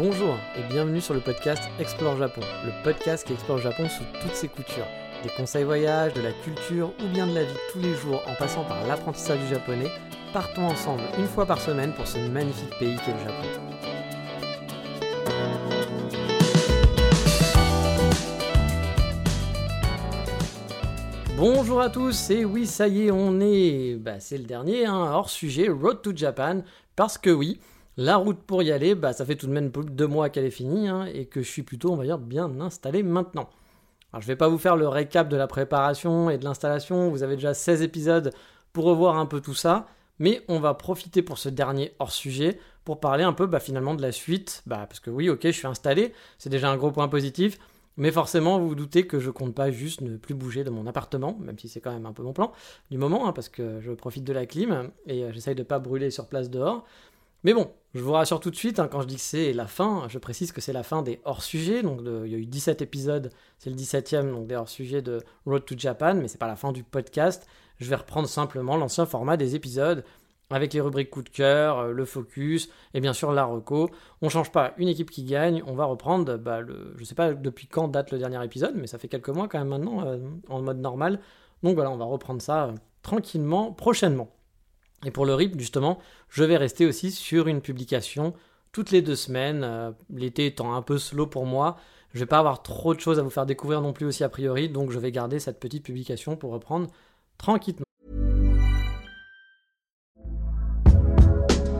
Bonjour et bienvenue sur le podcast Explore Japon, le podcast qui explore Japon sous toutes ses coutures. Des conseils voyage, de la culture ou bien de la vie tous les jours en passant par l'apprentissage du japonais, partons ensemble une fois par semaine pour ce magnifique pays qu'est le Japon. Bonjour à tous, et oui, ça y est, on est. Bah, c'est le dernier, hein, hors sujet, Road to Japan, parce que oui, la route pour y aller, bah, ça fait tout de même deux mois qu'elle est finie, hein, et que je suis plutôt, on va dire, bien installé maintenant. Alors, je vais pas vous faire le récap de la préparation et de l'installation, vous avez déjà 16 épisodes pour revoir un peu tout ça, mais on va profiter pour ce dernier hors sujet pour parler un peu bah, finalement de la suite, bah, parce que oui, ok, je suis installé, c'est déjà un gros point positif. Mais forcément, vous vous doutez que je compte pas juste ne plus bouger de mon appartement, même si c'est quand même un peu mon plan du moment, hein, parce que je profite de la clim et euh, j'essaye de pas brûler sur place dehors. Mais bon, je vous rassure tout de suite, hein, quand je dis que c'est la fin, je précise que c'est la fin des hors-sujets. Donc il y a eu 17 épisodes, c'est le 17e donc des hors-sujets de Road to Japan, mais c'est pas la fin du podcast. Je vais reprendre simplement l'ancien format des épisodes avec les rubriques coup de cœur, euh, le focus et bien sûr la reco. On change pas une équipe qui gagne, on va reprendre, bah, le, je sais pas depuis quand date le dernier épisode, mais ça fait quelques mois quand même maintenant euh, en mode normal. Donc voilà, on va reprendre ça euh, tranquillement prochainement. Et pour le rythme justement, je vais rester aussi sur une publication toutes les deux semaines, l'été étant un peu slow pour moi. Je vais pas avoir trop de choses à vous faire découvrir non plus aussi a priori, donc je vais garder cette petite publication pour reprendre tranquillement.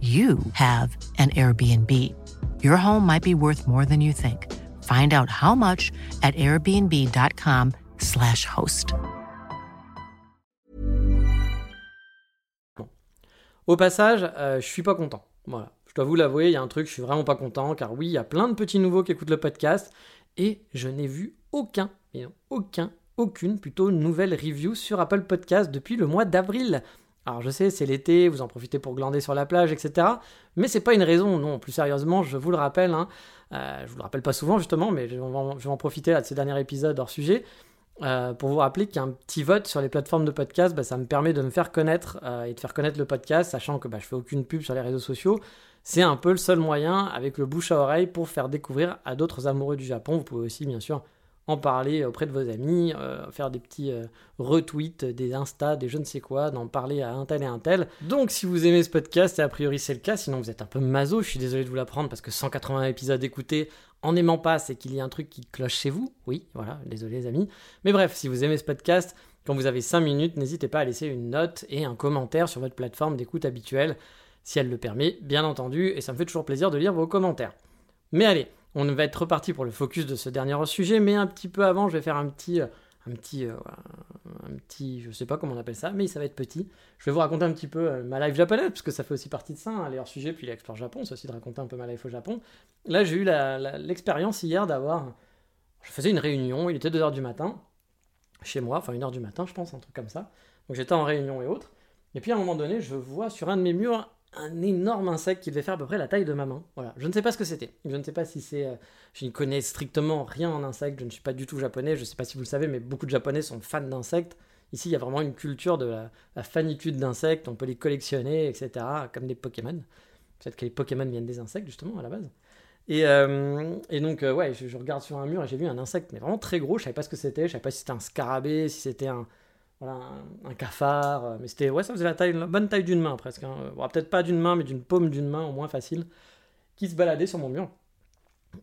you have an Airbnb. Your home might be worth more than you think. Find out how much at airbnb.com/slash host. Au passage, euh, je suis pas content. Voilà. Je dois vous l'avouer, il y a un truc, je suis vraiment pas content, car oui, il y a plein de petits nouveaux qui écoutent le podcast, et je n'ai vu aucun, mais aucun, aucune plutôt nouvelle review sur Apple Podcast depuis le mois d'avril. Alors je sais, c'est l'été, vous en profitez pour glander sur la plage, etc. Mais c'est pas une raison, non. Plus sérieusement, je vous le rappelle, hein, euh, je vous le rappelle pas souvent justement, mais je vais en, profiter de ces derniers épisodes hors sujet euh, pour vous rappeler qu'un petit vote sur les plateformes de podcast, bah, ça me permet de me faire connaître euh, et de faire connaître le podcast, sachant que bah, je fais aucune pub sur les réseaux sociaux. C'est un peu le seul moyen avec le bouche à oreille pour faire découvrir à d'autres amoureux du Japon. Vous pouvez aussi bien sûr en parler auprès de vos amis, euh, faire des petits euh, retweets, des Insta, des je ne sais quoi, d'en parler à un tel et un tel. Donc si vous aimez ce podcast, et a priori c'est le cas, sinon vous êtes un peu maso, je suis désolé de vous l'apprendre parce que 180 épisodes écoutés en n'aimant pas, c'est qu'il y a un truc qui cloche chez vous. Oui, voilà, désolé les amis. Mais bref, si vous aimez ce podcast, quand vous avez 5 minutes, n'hésitez pas à laisser une note et un commentaire sur votre plateforme d'écoute habituelle, si elle le permet, bien entendu, et ça me fait toujours plaisir de lire vos commentaires. Mais allez, on va être reparti pour le focus de ce dernier sujet, mais un petit peu avant, je vais faire un petit, euh, un petit, euh, un petit, je sais pas comment on appelle ça, mais ça va être petit. Je vais vous raconter un petit peu euh, ma life japonaise, parce que ça fait aussi partie de ça, hein, les hors-sujets, puis l'explore Japon, c'est aussi de raconter un peu ma life au Japon. Là, j'ai eu l'expérience hier d'avoir, je faisais une réunion, il était 2h du matin, chez moi, enfin 1h du matin, je pense, un truc comme ça. Donc j'étais en réunion et autres. Et puis à un moment donné, je vois sur un de mes murs un énorme insecte qui devait faire à peu près la taille de ma main. Voilà. Je ne sais pas ce que c'était. Je ne sais pas si c'est. Euh, je ne connais strictement rien en insectes. Je ne suis pas du tout japonais. Je ne sais pas si vous le savez, mais beaucoup de japonais sont fans d'insectes. Ici, il y a vraiment une culture de la, fanitude d'insectes. On peut les collectionner, etc. Comme des Pokémon. Peut-être que les Pokémon viennent des insectes, justement, à la base. Et, euh, donc, euh, ouais, je, je, regarde sur un mur et j'ai vu un insecte, mais vraiment très gros. Je savais pas ce que c'était. Je savais pas si c'était un scarabée, si c'était un, voilà, un, cafard. Euh, mais c'était, ouais, ça faisait la, taille, la bonne taille d'une main presque. Hein. peut-être pas d'une main, mais d'une paume d'une main, au moins facile, qui se baladait sur mon mur.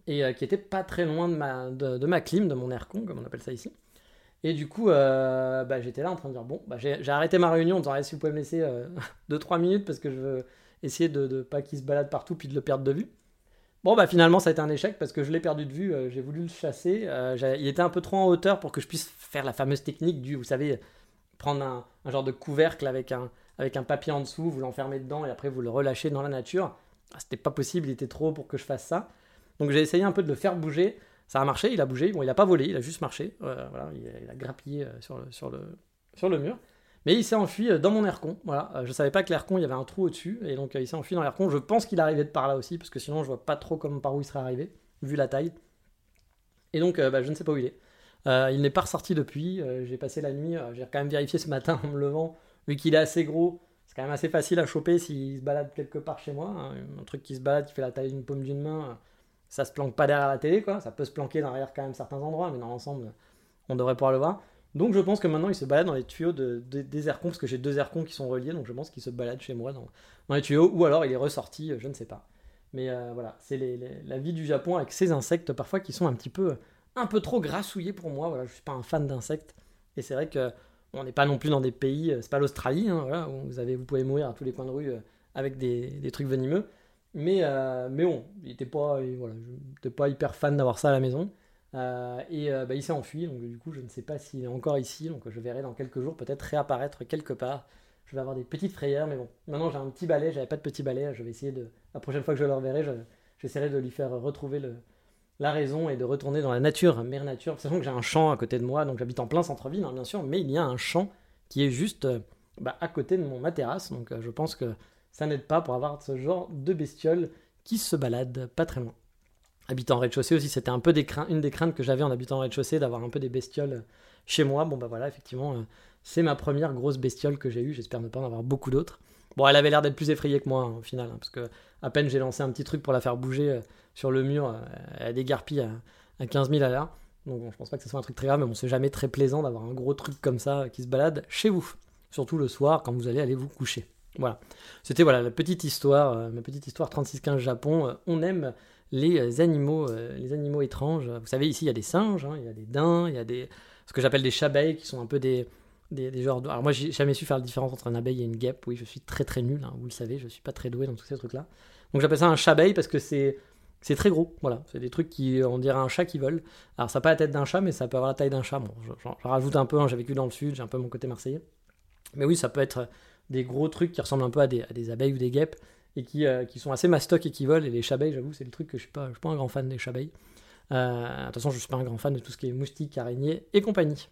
Et euh, qui était pas très loin de ma, de, ma clim, de mon aircon, comme on appelle ça ici. Et du coup, euh, bah, j'étais là en train de dire bon, bah, j'ai arrêté ma réunion en disant si vous pouvez me laisser 2-3 minutes parce que je veux essayer de ne pas qu'il se balade partout puis de le perdre de vue. Bon, bah finalement, ça a été un échec parce que je l'ai perdu de vue. j'ai voulu le chasser. il était un peu trop en hauteur pour que je puisse faire la fameuse technique du, vous savez, prendre un, genre de couvercle avec un, avec un papier en dessous, vous l'enfermez dedans et après vous le relâchez dans la nature. Ah, c'était pas possible, il était trop pour que je fasse ça. Donc j'ai essayé un peu de le faire bouger. Ça a marché, il a bougé. Bon, il n'a pas volé, il a juste marché. Euh, voilà, il a, grappillé euh, sur le, sur, le, sur le mur. Mais il s'est enfui dans mon aircon. Voilà, je savais pas que l'aircon, il y avait un trou au-dessus. Et donc il s'est enfui dans l'aircon. Je pense qu'il arrivait de par là aussi, parce que sinon je vois pas trop comme par où il serait arrivé, vu la taille. Et donc bah, je ne sais pas où il est. il n'est pas ressorti depuis. j'ai passé la nuit, j'ai quand même vérifié ce matin en me levant, vu qu'il est assez gros quand même assez facile à choper s'il se balade quelque part chez moi. Hein. Un truc qui se balade, qui fait la taille d'une paume d'une main, ça se planque pas derrière la télé, quoi. Ça peut se planquer derrière quand même certains endroits, mais dans l'ensemble, on devrait pouvoir le voir. Donc je pense que maintenant il se balade dans les tuyaux de, des aircons, parce que j'ai deux aircons qui sont reliés, donc je pense qu'il se balade chez moi dans, les tuyaux, ou alors il est ressorti, je ne sais pas. Mais euh, voilà, c'est la vie du Japon avec ces insectes parfois qui sont un petit peu, un peu trop grassouillés pour moi. Voilà, je suis pas un fan d'insectes, et c'est vrai que on n'est pas non plus dans des pays, euh, c'est pas l'Australie, hein, où vous, avez, vous pouvez mourir à tous les coins de rue euh, avec des, trucs venimeux. Mais, euh, mais bon, il était pas, voilà, pas hyper fan d'avoir ça à la maison. et bah, il s'est enfui, donc du coup, je ne sais pas s'il est encore ici. Donc je verrai dans quelques jours peut-être réapparaître quelque part. Je vais avoir des petites frayeurs, mais bon, maintenant j'ai un petit balai, j'avais pas de petit balai. Je vais essayer de. La prochaine fois que je le reverrai, j'essaierai de lui faire retrouver le, la raison est de retourner dans la nature, mère nature. Sachant que j'ai un champ à côté de moi, donc j'habite en plein centre-ville, hein, bien sûr, mais il y a un champ qui est juste euh, bah, à côté de mon, ma terrasse. Donc euh, je pense que ça n'aide pas pour avoir ce genre de bestiole qui se balade pas très loin. Habitant rez-de-chaussée aussi, c'était un peu une des craintes que j'avais en habitant en rez-de-chaussée d'avoir un peu des bestioles chez moi. Bon bah voilà, effectivement, euh, c'est ma première grosse bestiole que j'ai eue. J'espère ne pas en avoir beaucoup d'autres. Bon, elle avait l'air d'être plus effrayée que moi hein, au final, hein, parce que à peine j'ai lancé un petit truc pour la faire bouger sur le mur, euh, elle dégarpille à, à 15 000 à l'heure. Donc bon, je pense pas que ce soit un truc très grave, mais bon, c'est jamais très plaisant d'avoir un gros truc comme ça qui se balade chez vous. Surtout le soir quand vous allez aller vous coucher. Voilà. C'était voilà la petite histoire, euh, ma petite histoire 3615 Japon. Euh, on aime les animaux, les animaux étranges. Vous savez, ici il y a des singes, hein, il y a des daims, il y a des ce que j'appelle des chabeilles qui sont un peu des, des, genres Alors moi j'ai jamais su faire la différence entre un abeille et une guêpe. Oui, je suis très très nul, hein, vous le savez, je suis pas très doué dans tous ces trucs là. Donc j'appelle ça un chabeille parce que c'est c'est très gros, voilà. C'est des trucs qui, on dirait un chat qui vole. Alors, ça n'a pas la tête d'un chat, mais ça peut avoir la taille d'un chat. Bon, j'en rajoute un peu, hein, j'ai vécu dans le sud, j'ai un peu mon côté marseillais. Mais oui, ça peut être des gros trucs qui ressemblent un peu à des, abeilles ou des guêpes et qui, euh, qui sont assez mastoc et qui volent. Et les chabeilles, j'avoue, c'est le truc que je je suis pas un grand fan des chabeilles. Euh, de toute façon, je suis pas un grand fan de tout ce qui est moustiques, araignées et compagnie.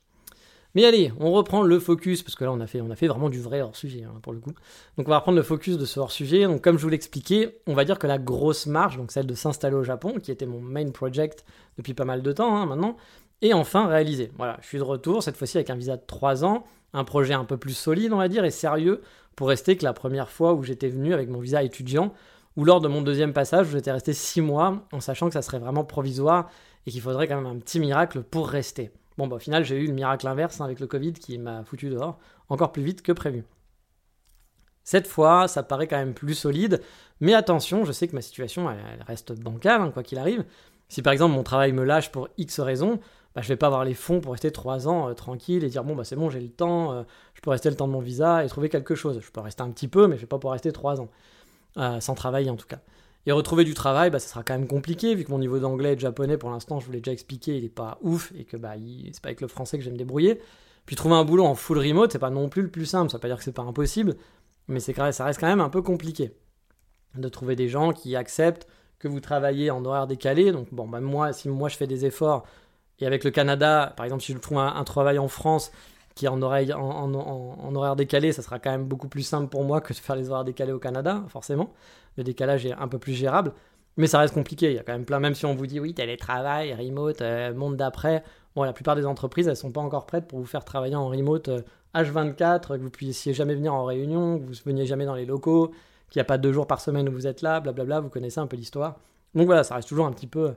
Mais allez, on reprend le focus, parce que là on a fait, vraiment du vrai hors-sujet hein, pour le coup. Donc on va reprendre le focus de ce hors-sujet. Donc comme je vous l'expliquais, on va dire que la grosse marge, donc celle de s'installer au Japon, qui était mon main project depuis pas mal de temps hein, maintenant, est enfin réalisée. Voilà, je suis de retour, cette fois-ci avec un visa de 3 ans, un projet un peu plus solide on va dire, et sérieux, pour rester que la première fois où j'étais venu avec mon visa étudiant, ou lors de mon deuxième passage, j'étais resté 6 mois, en sachant que ça serait vraiment provisoire, et qu'il faudrait quand même un petit miracle pour rester. Bon, bah, au final, j'ai eu le miracle inverse hein, avec le Covid qui m'a foutu dehors encore plus vite que prévu. Cette fois, ça paraît quand même plus solide, mais attention, je sais que ma situation elle, reste bancale, hein, quoi qu'il arrive. Si par exemple mon travail me lâche pour X raisons, bah, je vais pas avoir les fonds pour rester 3 ans euh, tranquille et dire bon bah c'est bon j'ai le temps, euh, je peux rester le temps de mon visa et trouver quelque chose. Je peux rester un petit peu, mais je vais pas pouvoir rester 3 ans euh, sans travailler en tout cas. Et retrouver du travail, bah, ça sera quand même compliqué, vu que mon niveau d'anglais et de japonais, pour l'instant, je vous l'ai déjà expliqué, il n'est pas ouf, et que bah, c'est pas avec le français que vais me débrouiller. Puis trouver un boulot en full remote, c'est pas non plus le plus simple, ça veut pas dire que c'est pas impossible, mais c'est ça reste quand même un peu compliqué. De trouver des gens qui acceptent que vous travaillez en horaire décalé, donc bon, bah, moi, si moi je fais des efforts, et avec le Canada, par exemple, si je trouve un, travail en France qui est en, oreille, en, horaire décalé, ça sera quand même beaucoup plus simple pour moi que de faire les horaires décalés au Canada, forcément le décalage est un peu plus gérable. Mais ça reste compliqué. Il y a quand même plein, même si on vous dit oui, télétravail, remote, euh, monde d'après. Bon, la plupart des entreprises, elles sont pas encore prêtes pour vous faire travailler en remote H24, euh, que vous puissiez jamais venir en réunion, que vous veniez jamais dans les locaux, qu'il n'y a pas deux jours par semaine où vous êtes là, blablabla. Vous connaissez un peu l'histoire. Donc voilà, ça reste toujours un petit peu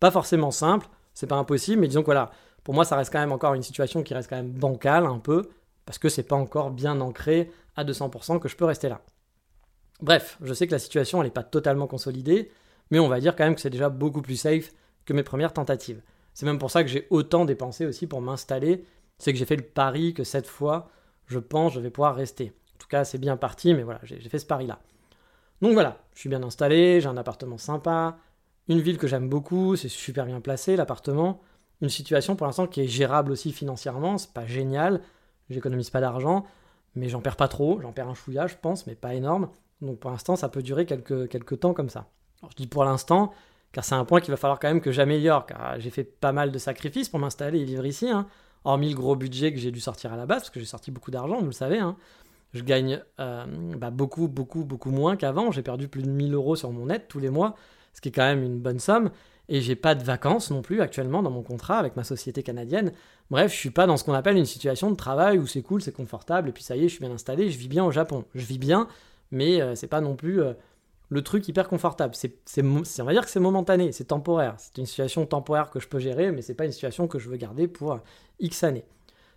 pas forcément simple. C'est pas impossible, mais disons que voilà, pour moi, ça reste quand même encore une situation qui reste quand même bancale un peu, parce que c'est pas encore bien ancré à 200% que je peux rester là. Bref, je sais que la situation n'est pas totalement consolidée, mais on va dire quand même que c'est déjà beaucoup plus safe que mes premières tentatives. C'est même pour ça que j'ai autant dépensé aussi pour m'installer, c'est que j'ai fait le pari que cette fois, je pense, je vais pouvoir rester. En tout cas, c'est bien parti, mais voilà, j'ai fait ce pari-là. Donc voilà, je suis bien installé, j'ai un appartement sympa, une ville que j'aime beaucoup, c'est super bien placé l'appartement, une situation pour l'instant qui est gérable aussi financièrement, c'est pas génial, j'économise pas d'argent, mais j'en perds pas trop, j'en perds un chouïa, je pense, mais pas énorme. Donc pour l'instant, ça peut durer quelques, temps comme ça. Je dis pour l'instant, car c'est un point qu'il va falloir quand même que j'améliore, car j'ai fait pas mal de sacrifices pour m'installer et vivre ici, hein. hormis le gros budget que j'ai dû sortir à la base, parce que j'ai sorti beaucoup d'argent, vous le savez. Hein. Je gagne euh, bah, beaucoup, beaucoup, beaucoup moins qu'avant. J'ai perdu plus de 1000 euros sur mon net tous les mois, ce qui est quand même une bonne somme. Et j'ai pas de vacances non plus actuellement dans mon contrat avec ma société canadienne. Bref, je suis pas dans ce qu'on appelle une situation de travail où c'est cool, c'est confortable, et puis ça y est, je suis bien installé, je vis bien au Japon. Je vis bien, mais euh, c'est pas non plus euh, le truc hyper confortable. C'est, on va dire que c'est momentané, c'est temporaire. C'est une situation temporaire que je peux gérer, mais c'est pas une situation que je veux garder pour X années.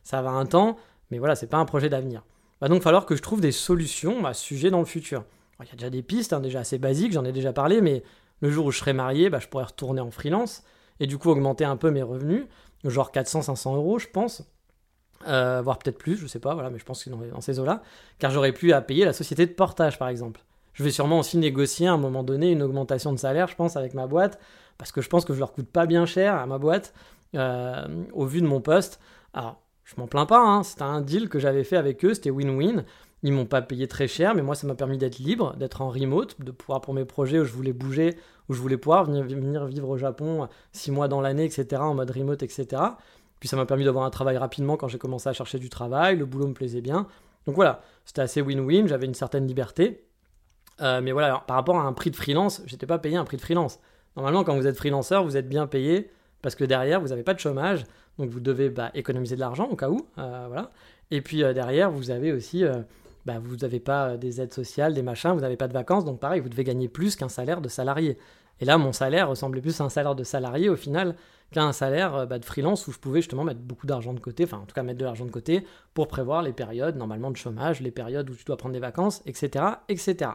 Ça va un temps, mais voilà, c'est pas un projet d'avenir. Va donc falloir que je trouve des solutions à ce sujet dans le futur. Il y a déjà des pistes, hein, déjà assez basiques, j'en ai déjà parlé, mais le jour où je serai marié, bah, je pourrais retourner en freelance et du coup augmenter un peu mes revenus, genre 400-500 euros, je pense. Euh, voire peut-être plus, je sais pas, voilà, mais je pense que dans, dans ces eaux-là, car j'aurais plus à payer la société de portage, par exemple. Je vais sûrement aussi négocier à un moment donné une augmentation de salaire, je pense, avec ma boîte, parce que je pense que je leur coûte pas bien cher à ma boîte, euh, au vu de mon poste. Alors, je m'en plains pas, hein, c'était un deal que j'avais fait avec eux, c'était win-win. Ils m'ont pas payé très cher, mais moi ça m'a permis d'être libre, d'être en remote, de pouvoir pour mes projets où je voulais bouger, où je voulais pouvoir venir, venir vivre au Japon six mois dans l'année, etc., en mode remote, etc. Puis ça m'a permis d'avoir un travail rapidement quand j'ai commencé à chercher du travail, le boulot me plaisait bien. Donc voilà, c'était assez win-win, j'avais une certaine liberté. Euh, mais voilà, par rapport à un prix de freelance, j'étais pas payé un prix de freelance. Normalement, quand vous êtes freelanceur, vous êtes bien payé parce que derrière, vous n'avez pas de chômage, donc vous devez bah, économiser de l'argent au cas où, euh, voilà. Et puis euh, derrière, vous avez aussi, bah, vous n'avez pas des aides sociales, des machins, vous n'avez pas de vacances, donc pareil, vous devez gagner plus qu'un salaire de salarié. Et là, mon salaire ressemblait plus à un salaire de salarié au final un salaire bah, de freelance où je pouvais justement mettre beaucoup d'argent de côté, enfin en tout cas mettre de l'argent de côté pour prévoir les périodes normalement de chômage, les périodes où tu dois prendre des vacances, etc., etc.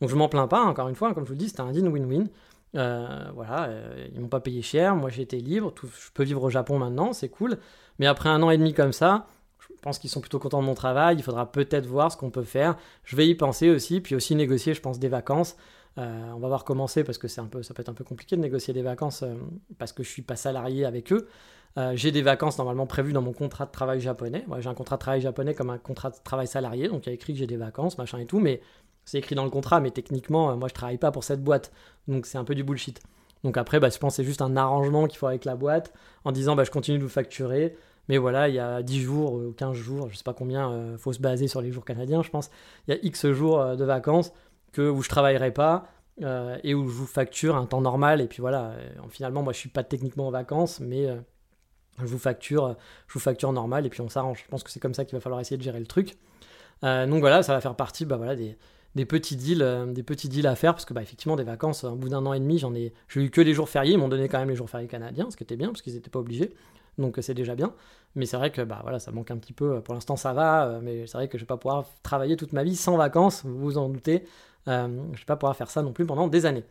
Donc je m'en plains pas, encore une fois, comme je vous le dis, c'était un deal win-win. Euh, voilà, euh, ils m'ont pas payé cher, moi j'étais libre, je peux vivre au Japon maintenant, c'est cool. Mais après un an et demi comme ça, je pense qu'ils sont plutôt contents de mon travail, il faudra peut-être voir ce qu'on peut faire. Je vais y penser aussi, puis aussi négocier, je pense, des vacances. Euh, on va voir comment c'est parce que c'est un peu, ça peut être un peu compliqué de négocier des vacances parce que je suis pas salarié avec eux. j'ai des vacances normalement prévues dans mon contrat de travail japonais. j'ai un contrat de travail japonais comme un contrat de travail salarié, donc il y a écrit que j'ai des vacances, machin et tout, mais c'est écrit dans le contrat, mais techniquement, euh, moi je travaille pas pour cette boîte. Donc c'est un peu du bullshit. Donc après, bah, je pense que c'est juste un arrangement qu'il faut avec la boîte en disant bah, je continue de vous facturer. Mais voilà, il y a 10 jours ou 15 jours, je sais pas combien, il euh, faut se baser sur les jours canadiens, je pense. Il y a X jours euh, de vacances où je travaillerai pas et où je vous facture un temps normal. Et puis voilà, finalement, moi je suis pas techniquement en vacances, mais je, vous facture, je vous facture normal et puis on s'arrange. Je pense que c'est comme ça qu'il va falloir essayer de gérer le truc. donc voilà, ça va faire partie bah, voilà, des, petits deals, euh, des petits deals à faire parce que bah, effectivement des vacances au bout d'un an et demi j'en ai, j'ai eu que les jours fériés, ils m'ont donné quand même les jours fériés canadiens, ce qui était bien parce qu'ils n'étaient pas obligés, donc euh, c'est déjà bien. Mais c'est vrai que bah voilà ça manque un petit peu. Pour l'instant ça va, euh, mais c'est vrai que je vais pas pouvoir travailler toute ma vie sans vacances, vous vous en doutez. Euh, je vais pas pouvoir faire ça non plus pendant des années.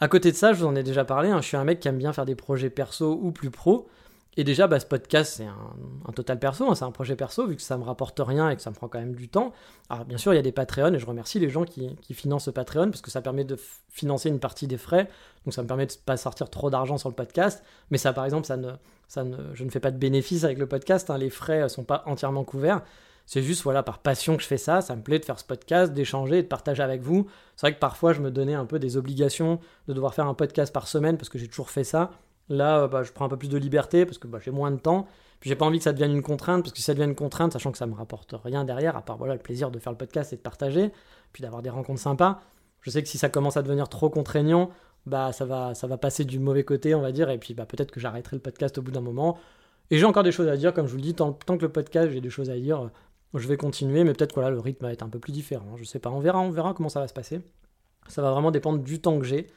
À côté de ça, je vous en ai déjà parlé, hein, je suis un mec qui aime bien faire des projets perso ou plus pro. Et déjà, bah, ce podcast, c'est un, total perso, hein, c'est un projet perso, vu que ça me rapporte rien et que ça me prend quand même du temps. Alors, bien sûr, il y a des Patreons, et je remercie les gens qui, financent ce Patreon, parce que ça permet de financer une partie des frais, donc ça me permet de ne pas sortir trop d'argent sur le podcast. Mais ça, par exemple, je ne fais pas de bénéfices avec le podcast, hein, les frais ne sont pas entièrement couverts. C'est juste voilà par passion que je fais ça, ça me plaît de faire ce podcast, d'échanger, de partager avec vous. C'est vrai que parfois je me donnais un peu des obligations de devoir faire un podcast par semaine parce que j'ai toujours fait ça. Là, euh, bah, je prends un peu plus de liberté parce que bah, j'ai moins de temps. Puis j'ai pas envie que ça devienne une contrainte, parce que si ça devient une contrainte, sachant que ça me rapporte rien derrière, à part voilà, le plaisir de faire le podcast et de partager, puis d'avoir des rencontres sympas, je sais que si ça commence à devenir trop contraignant, bah ça va, ça va passer du mauvais côté, on va dire, et puis bah, peut-être que j'arrêterai le podcast au bout d'un moment. Et j'ai encore des choses à dire, comme je vous le dis, tant, que le podcast, j'ai des choses à dire, je vais continuer, mais peut-être que le rythme va être un peu plus différent. Je sais pas, on verra, on verra comment ça va se passer. Ça va vraiment dépendre du temps que j'ai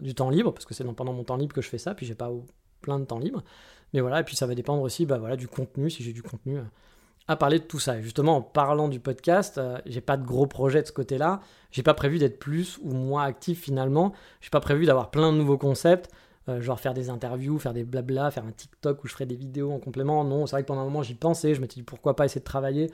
du temps libre, parce que c'est pendant mon temps libre que je fais ça, puis j'ai pas plein de temps libre. Mais voilà, et puis ça va dépendre aussi bah, voilà, du contenu, si j'ai du contenu euh, à parler de tout ça. Et justement, en parlant du podcast, euh, j'ai pas de gros projets de ce côté-là. J'ai pas prévu d'être plus ou moins actif finalement. J'ai pas prévu d'avoir plein de nouveaux concepts, euh, genre faire des interviews, faire des blabla, faire un TikTok où je ferai des vidéos en complément. Non, c'est vrai que pendant un moment j'y pensais, je me suis dit pourquoi pas essayer de travailler.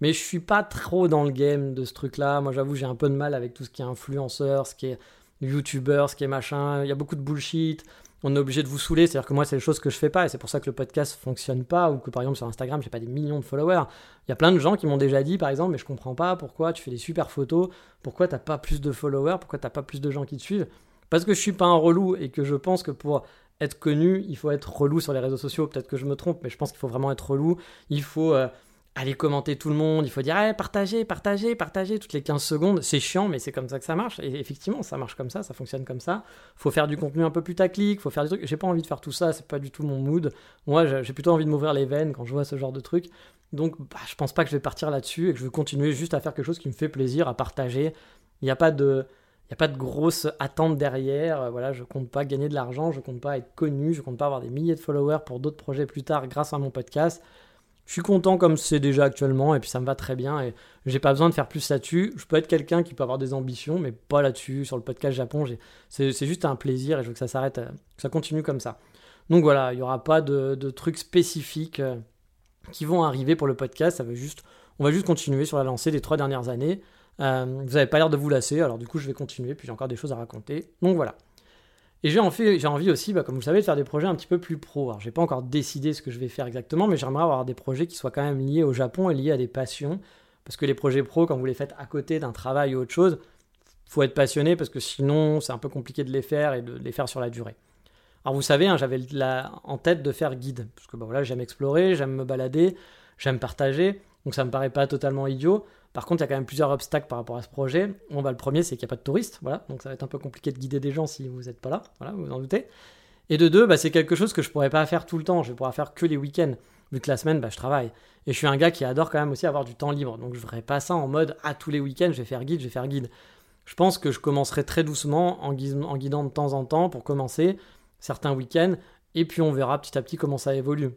Mais je suis pas trop dans le game de ce truc-là. Moi, j'avoue, j'ai un peu de mal avec tout ce qui est influenceur, ce qui est youtubeurs, ce qui est machin, il y a beaucoup de bullshit, on est obligé de vous saouler, c'est-à-dire que moi c'est des choses que je fais pas et c'est pour ça que le podcast fonctionne pas ou que par exemple sur Instagram j'ai pas des millions de followers. Il y a plein de gens qui m'ont déjà dit par exemple mais je comprends pas pourquoi tu fais des super photos, pourquoi t'as pas plus de followers, pourquoi t'as pas plus de gens qui te suivent? Parce que je suis pas un relou et que je pense que pour être connu, il faut être relou sur les réseaux sociaux. Peut-être que je me trompe, mais je pense qu'il faut vraiment être relou. Il faut euh, aller commenter tout le monde. Il faut dire hey, partagez, partagez, partagez toutes les 15 secondes. C'est chiant, mais c'est comme ça que ça marche. Et effectivement, ça marche comme ça, ça fonctionne comme ça. faut faire du contenu un peu plus taclique, faut faire des trucs. J'ai pas envie de faire tout ça, c'est pas du tout mon mood. Moi, j'ai plutôt envie de m'ouvrir les veines quand je vois ce genre de trucs. Donc, bah, je pense pas que je vais partir là-dessus et que je vais continuer juste à faire quelque chose qui me fait plaisir, à partager. Il n'y a pas de. Il n'y a pas de grosse attente derrière. Euh, voilà, je compte pas gagner de l'argent, je compte pas être connu, je compte pas avoir des milliers de followers pour d'autres projets plus tard grâce à mon podcast. Je suis content comme c'est déjà actuellement et puis ça me va très bien et j'ai pas besoin de faire plus là-dessus. Je peux être quelqu'un qui peut avoir des ambitions, mais pas là-dessus. Sur le podcast Japon, c'est juste un plaisir et je veux que ça s'arrête, euh, ça continue comme ça. Donc voilà, il n'y aura pas de, trucs spécifiques euh, qui vont arriver pour le podcast. On va juste continuer sur la lancée des trois dernières années. Euh, vous n'avez pas l'air de vous lasser, alors du coup je vais continuer, puis j'ai encore des choses à raconter. Donc voilà. Et j'ai envie, envie aussi, bah, comme vous savez, de faire des projets un petit peu plus pro. Alors j'ai pas encore décidé ce que je vais faire exactement, mais j'aimerais avoir des projets qui soient quand même liés au Japon et liés à des passions. Parce que les projets pro, quand vous les faites à côté d'un travail ou autre chose, faut être passionné parce que sinon c'est un peu compliqué de les faire et de les faire sur la durée. Alors vous savez, hein, j'avais en tête de faire guide, parce que bah, voilà, j'aime explorer, j'aime me balader, j'aime partager, donc ça me paraît pas totalement idiot. Par contre, il y a quand même plusieurs obstacles par rapport à ce projet. On va le premier, c'est qu'il n'y a pas de touristes, voilà, donc ça va être un peu compliqué de guider des gens si vous n'êtes pas là, vous vous en doutez. Et de deux, bah, c'est quelque chose que je pourrais pas faire tout le temps, je vais pouvoir faire que les week-ends, vu que la semaine, bah, je travaille. Et je suis un gars qui adore quand même aussi avoir du temps libre, donc je ferai pas ça en mode à tous les week-ends, je vais faire guide, je vais faire guide. Je pense que je commencerai très doucement en, en guidant de temps en temps pour commencer certains week-ends, et puis on verra petit à petit comment ça évolue.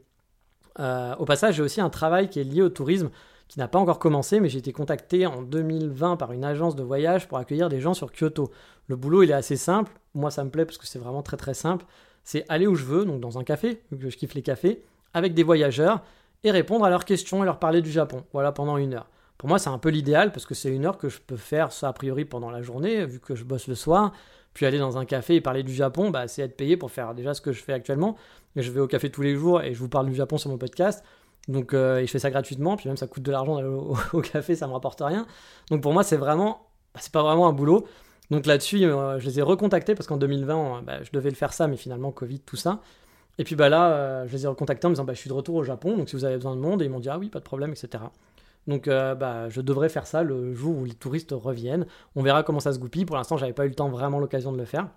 Euh, au passage, j'ai aussi un travail qui est lié au tourisme qui n'a pas encore commencé, mais j'ai été contacté en 2020 par une agence de voyage pour accueillir des gens sur Kyoto. Le boulot, il est assez simple. Moi, ça me plaît parce que c'est vraiment très très simple. C'est aller où je veux, donc dans un café, vu que je kiffe les cafés, avec des voyageurs et répondre à leurs questions et leur parler du Japon. Voilà, pendant une heure. Pour moi, c'est un peu l'idéal parce que c'est une heure que je peux faire ça a priori pendant la journée, vu que je bosse le soir. Puis aller dans un café et parler du Japon, bah, c'est être payé pour faire déjà ce que je fais actuellement. Je vais au café tous les jours et je vous parle du Japon sur mon podcast. Donc, euh, je fais ça gratuitement, puis même ça coûte de l'argent d'aller au, café, ça me rapporte rien. Donc pour moi, c'est vraiment, bah, c'est pas vraiment un boulot. Donc là-dessus, euh, je les ai recontactés parce qu'en 2020, bah, je devais le faire ça, mais finalement, Covid, tout ça. Et puis bah là, euh, je les ai recontactés en me disant, bah, je suis de retour au Japon, donc si vous avez besoin de monde, et ils m'ont dit, ah oui, pas de problème, etc. Donc bah, je devrais faire ça le jour où les touristes reviennent. On verra comment ça se goupille. Pour l'instant, j'avais pas eu le temps, vraiment l'occasion de le faire.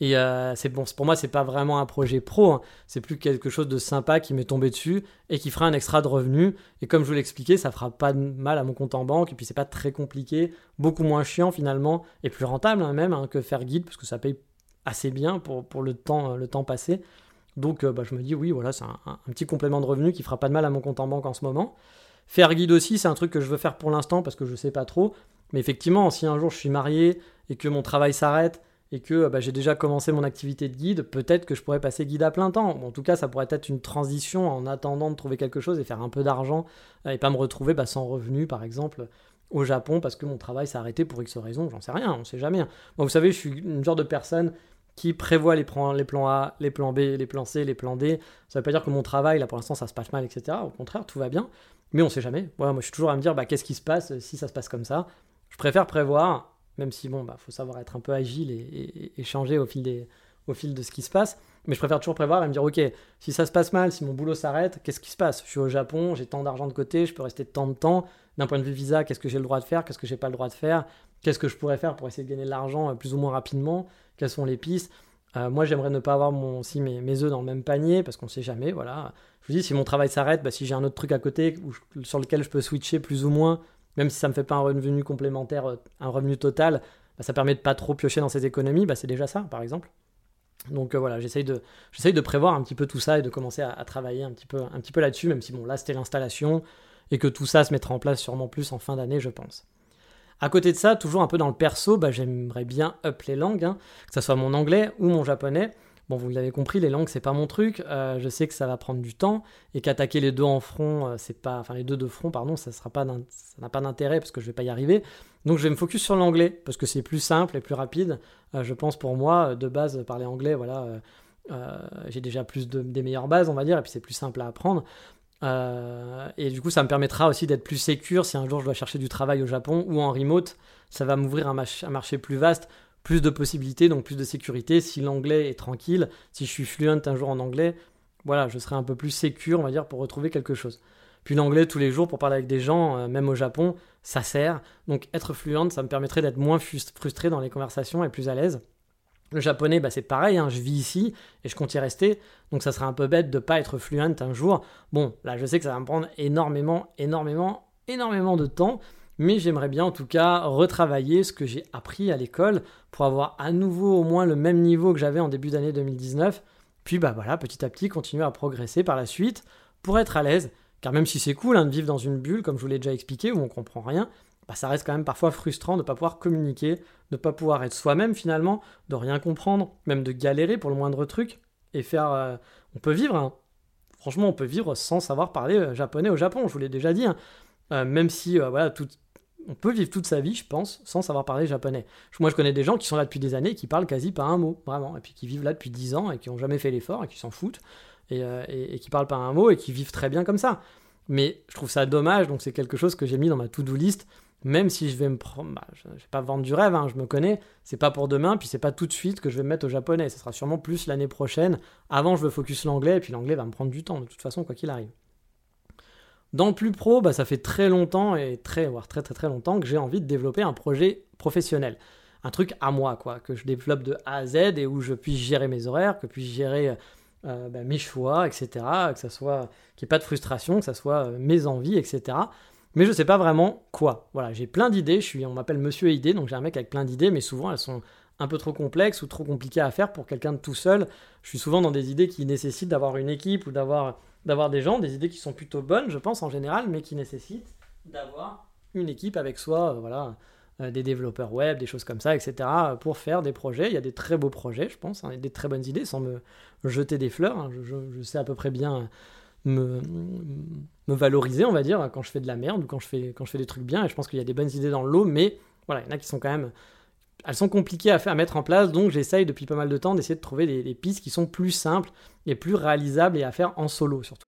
Et euh, c'est bon, pour moi, c'est pas vraiment un projet pro, hein. c'est plus quelque chose de sympa qui m'est tombé dessus et qui fera un extra de revenus. Et comme je vous l'expliquais, ça fera pas de mal à mon compte en banque. Et puis c'est pas très compliqué, beaucoup moins chiant finalement et plus rentable hein, même hein, que faire guide parce que ça paye assez bien pour, pour le, temps, passé. Donc euh, bah, je me dis oui, voilà, c'est un, petit complément de revenus qui fera pas de mal à mon compte en banque en ce moment. Faire guide aussi, c'est un truc que je veux faire pour l'instant parce que je sais pas trop. Mais effectivement, si un jour je suis marié et que mon travail s'arrête et que bah, j'ai déjà commencé mon activité de guide, peut-être que je pourrais passer guide à plein temps. en tout cas, ça pourrait être une transition en attendant de trouver quelque chose et faire un peu d'argent euh, et pas me retrouver bah, sans revenu, par exemple, au Japon parce que mon travail s'est arrêté pour X raisons, j'en sais rien, on sait jamais. Hein. Vous savez, je suis une genre de personne qui prévoit les plans, les plans A, les plans B, les plans C, les plans D. Ça veut pas dire que mon travail, là pour l'instant, ça se passe mal, etc. Au contraire, tout va bien. Mais on sait jamais. moi, je suis toujours à me dire, bah, qu'est-ce qui se passe si ça se passe comme ça Je préfère prévoir même si bon, bah, faut savoir être un peu agile et, changer au fil, de ce qui se passe. Mais je préfère toujours prévoir et me dire, ok, si ça se passe mal, si mon boulot s'arrête, qu'est-ce qui se passe? Je suis au Japon, j'ai tant d'argent de côté, je peux rester tant de temps. D'un point de vue visa, qu'est-ce que j'ai le droit de faire? Qu'est-ce que j'ai pas le droit de faire? Qu'est-ce que je pourrais faire pour essayer de gagner de l'argent euh, plus ou moins rapidement? Quelles sont les pistes? Euh, Moi, j'aimerais ne pas avoir mon, mes, mes œufs dans le même panier parce qu'on ne sait jamais. Voilà. Je vous dis, si mon travail s'arrête, bah, si j'ai un autre truc à côté sur lequel je peux switcher plus ou moins, même si ça ne me fait pas un revenu complémentaire, euh, un revenu total, bah, ça permet de pas trop piocher dans ses économies, bah, c'est déjà ça, par exemple. Donc euh, voilà, j'essaye de, de prévoir un petit peu tout ça et de commencer à, travailler un petit peu, un petit peu là-dessus, même si bon, là c'était l'installation et que tout ça se mettra en place sûrement plus en fin d'année, je pense. À côté de ça, toujours un peu dans le perso, bah, j'aimerais bien up les langues, hein, que ce soit mon anglais ou mon japonais. Bon, vous l'avez compris, les langues, c'est pas mon truc. Euh, je sais que ça va prendre du temps et qu'attaquer les deux en front, euh, c'est pas, enfin les deux de front, pardon, ça sera pas, ça n'a pas d'intérêt parce que je vais pas y arriver. Donc je vais me focus sur l'anglais parce que c'est plus simple et plus rapide. Euh, je pense pour moi, de base, parler anglais, voilà, j'ai déjà plus de, des meilleures bases, on va dire, et puis c'est plus simple à apprendre. et du coup, ça me permettra aussi d'être plus sécure si un jour je dois chercher du travail au Japon ou en remote. Ça va m'ouvrir un, un marché plus vaste plus de possibilités, donc plus de sécurité. Si l'anglais est tranquille, si je suis fluent un jour en anglais, voilà, je serai un peu plus sécure, on va dire, pour retrouver quelque chose. Puis l'anglais tous les jours pour parler avec des gens, euh, même au Japon, ça sert. Donc être fluent, ça me permettrait d'être moins frustré dans les conversations et plus à l'aise. Le japonais, bah, c'est pareil, hein, je vis ici et je compte y rester, donc ça serait un peu bête de pas être fluent un jour. Bon, là je sais que ça va me prendre énormément, énormément, énormément de temps, mais j'aimerais bien en tout cas retravailler ce que j'ai appris à l'école pour avoir à nouveau au moins le même niveau que j'avais en début d'année 2019, puis bah voilà, petit à petit continuer à progresser par la suite pour être à l'aise, car même si c'est cool hein, de vivre dans une bulle, comme je vous l'ai déjà expliqué, où on comprend rien, bah, ça reste quand même parfois frustrant de ne pas pouvoir communiquer, de ne pas pouvoir être soi-même finalement, de rien comprendre, même de galérer pour le moindre truc, et faire... Euh, on peut vivre, hein. franchement on peut vivre sans savoir parler euh, japonais au Japon, je vous l'ai déjà dit, hein. euh, même si voilà, tout, on peut vivre toute sa vie, je pense, sans savoir parler japonais. Moi, je connais des gens qui sont là depuis des années et qui parlent quasi pas un mot, vraiment, et puis qui vivent là depuis 10 ans et qui n'ont jamais fait l'effort et qui s'en foutent, et, et, qui parlent pas un mot et qui vivent très bien comme ça. Mais je trouve ça dommage, donc c'est quelque chose que j'ai mis dans ma to-do list même si je vais me prendre, bah, je, ne vais pas vendre du rêve, hein, je me connais, c'est pas pour demain, puis c'est pas tout de suite que je vais me mettre au japonais, ce sera sûrement plus l'année prochaine. Avant, je veux focus l'anglais, et puis l'anglais va me prendre du temps, de toute façon, quoi qu'il arrive. Dans le plus pro, bah, ça fait très longtemps, et très, voire très très très longtemps, que j'ai envie de développer un projet professionnel. Un truc à moi, quoi, que je développe de A à Z et où je puisse gérer mes horaires, que je puisse gérer euh, bah, mes choix, etc. Que ça soit, qu'il n'y ait pas de frustration, que ça soit euh, mes envies, etc mais je sais pas vraiment quoi. Voilà, j'ai plein d'idées, je suis, on m'appelle Monsieur Idée, donc j'ai un mec avec plein d'idées, mais souvent elles sont un peu trop complexes ou trop compliquées à faire pour quelqu'un de tout seul. Je suis souvent dans des idées qui nécessitent d'avoir une équipe ou d'avoir, d'avoir des gens, des idées qui sont plutôt bonnes, je pense en général, mais qui nécessitent d'avoir une équipe avec soi, euh, voilà, euh, des développeurs web, des choses comme ça, etc., pour faire des projets. Il y a des très beaux projets, je pense, hein, des très bonnes idées, sans me jeter des fleurs. Hein. je, sais à peu près bien me, me valoriser, on va dire, quand je fais de la merde ou quand je fais, quand je fais des trucs bien. Et je pense qu'il y a des bonnes idées dans l'eau, mais voilà, il y en a qui sont quand même. Elles sont compliquées à, faire, à mettre en place, donc j'essaye depuis pas mal de temps d'essayer de trouver des, des pistes qui sont plus simples et plus réalisables et à faire en solo surtout.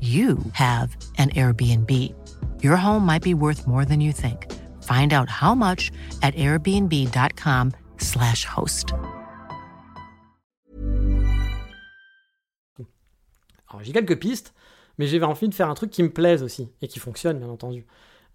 you have an Airbnb. Your home might be worth more than you think. Find out how much at airbnb.com/slash host. Alors, j'ai quelques pistes, mais j'ai envie de faire un truc qui me plaise aussi et qui fonctionne, bien entendu.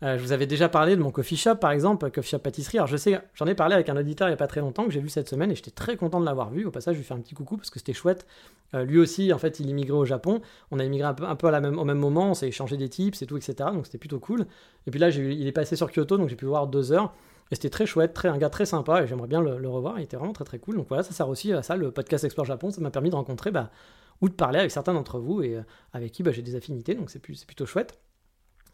Euh, je vous avais déjà parlé de mon coffee shop, par exemple, coffee shop pâtisserie. Alors je sais, j'en ai parlé avec un auditeur il n'y a pas très longtemps que j'ai vu cette semaine et j'étais très content de l'avoir vu. Au passage, je lui fais un petit coucou parce que c'était chouette. Euh, lui aussi, en fait, il immigrait au Japon. On a immigré un peu, à la même, au même moment. On s'est échangé des tips et tout, etc. Donc c'était plutôt cool. Et puis là, il est passé sur Kyoto, donc j'ai pu voir deux heures. Et c'était très chouette, très, un gars très sympa et j'aimerais bien le, revoir. Il était vraiment très très cool. Donc voilà, ça sert aussi à ça, le podcast Explore Japon. Ça m'a permis de rencontrer bah, ou de parler avec certains d'entre vous et euh, avec qui bah, j'ai des affinités. Donc c'est plutôt chouette.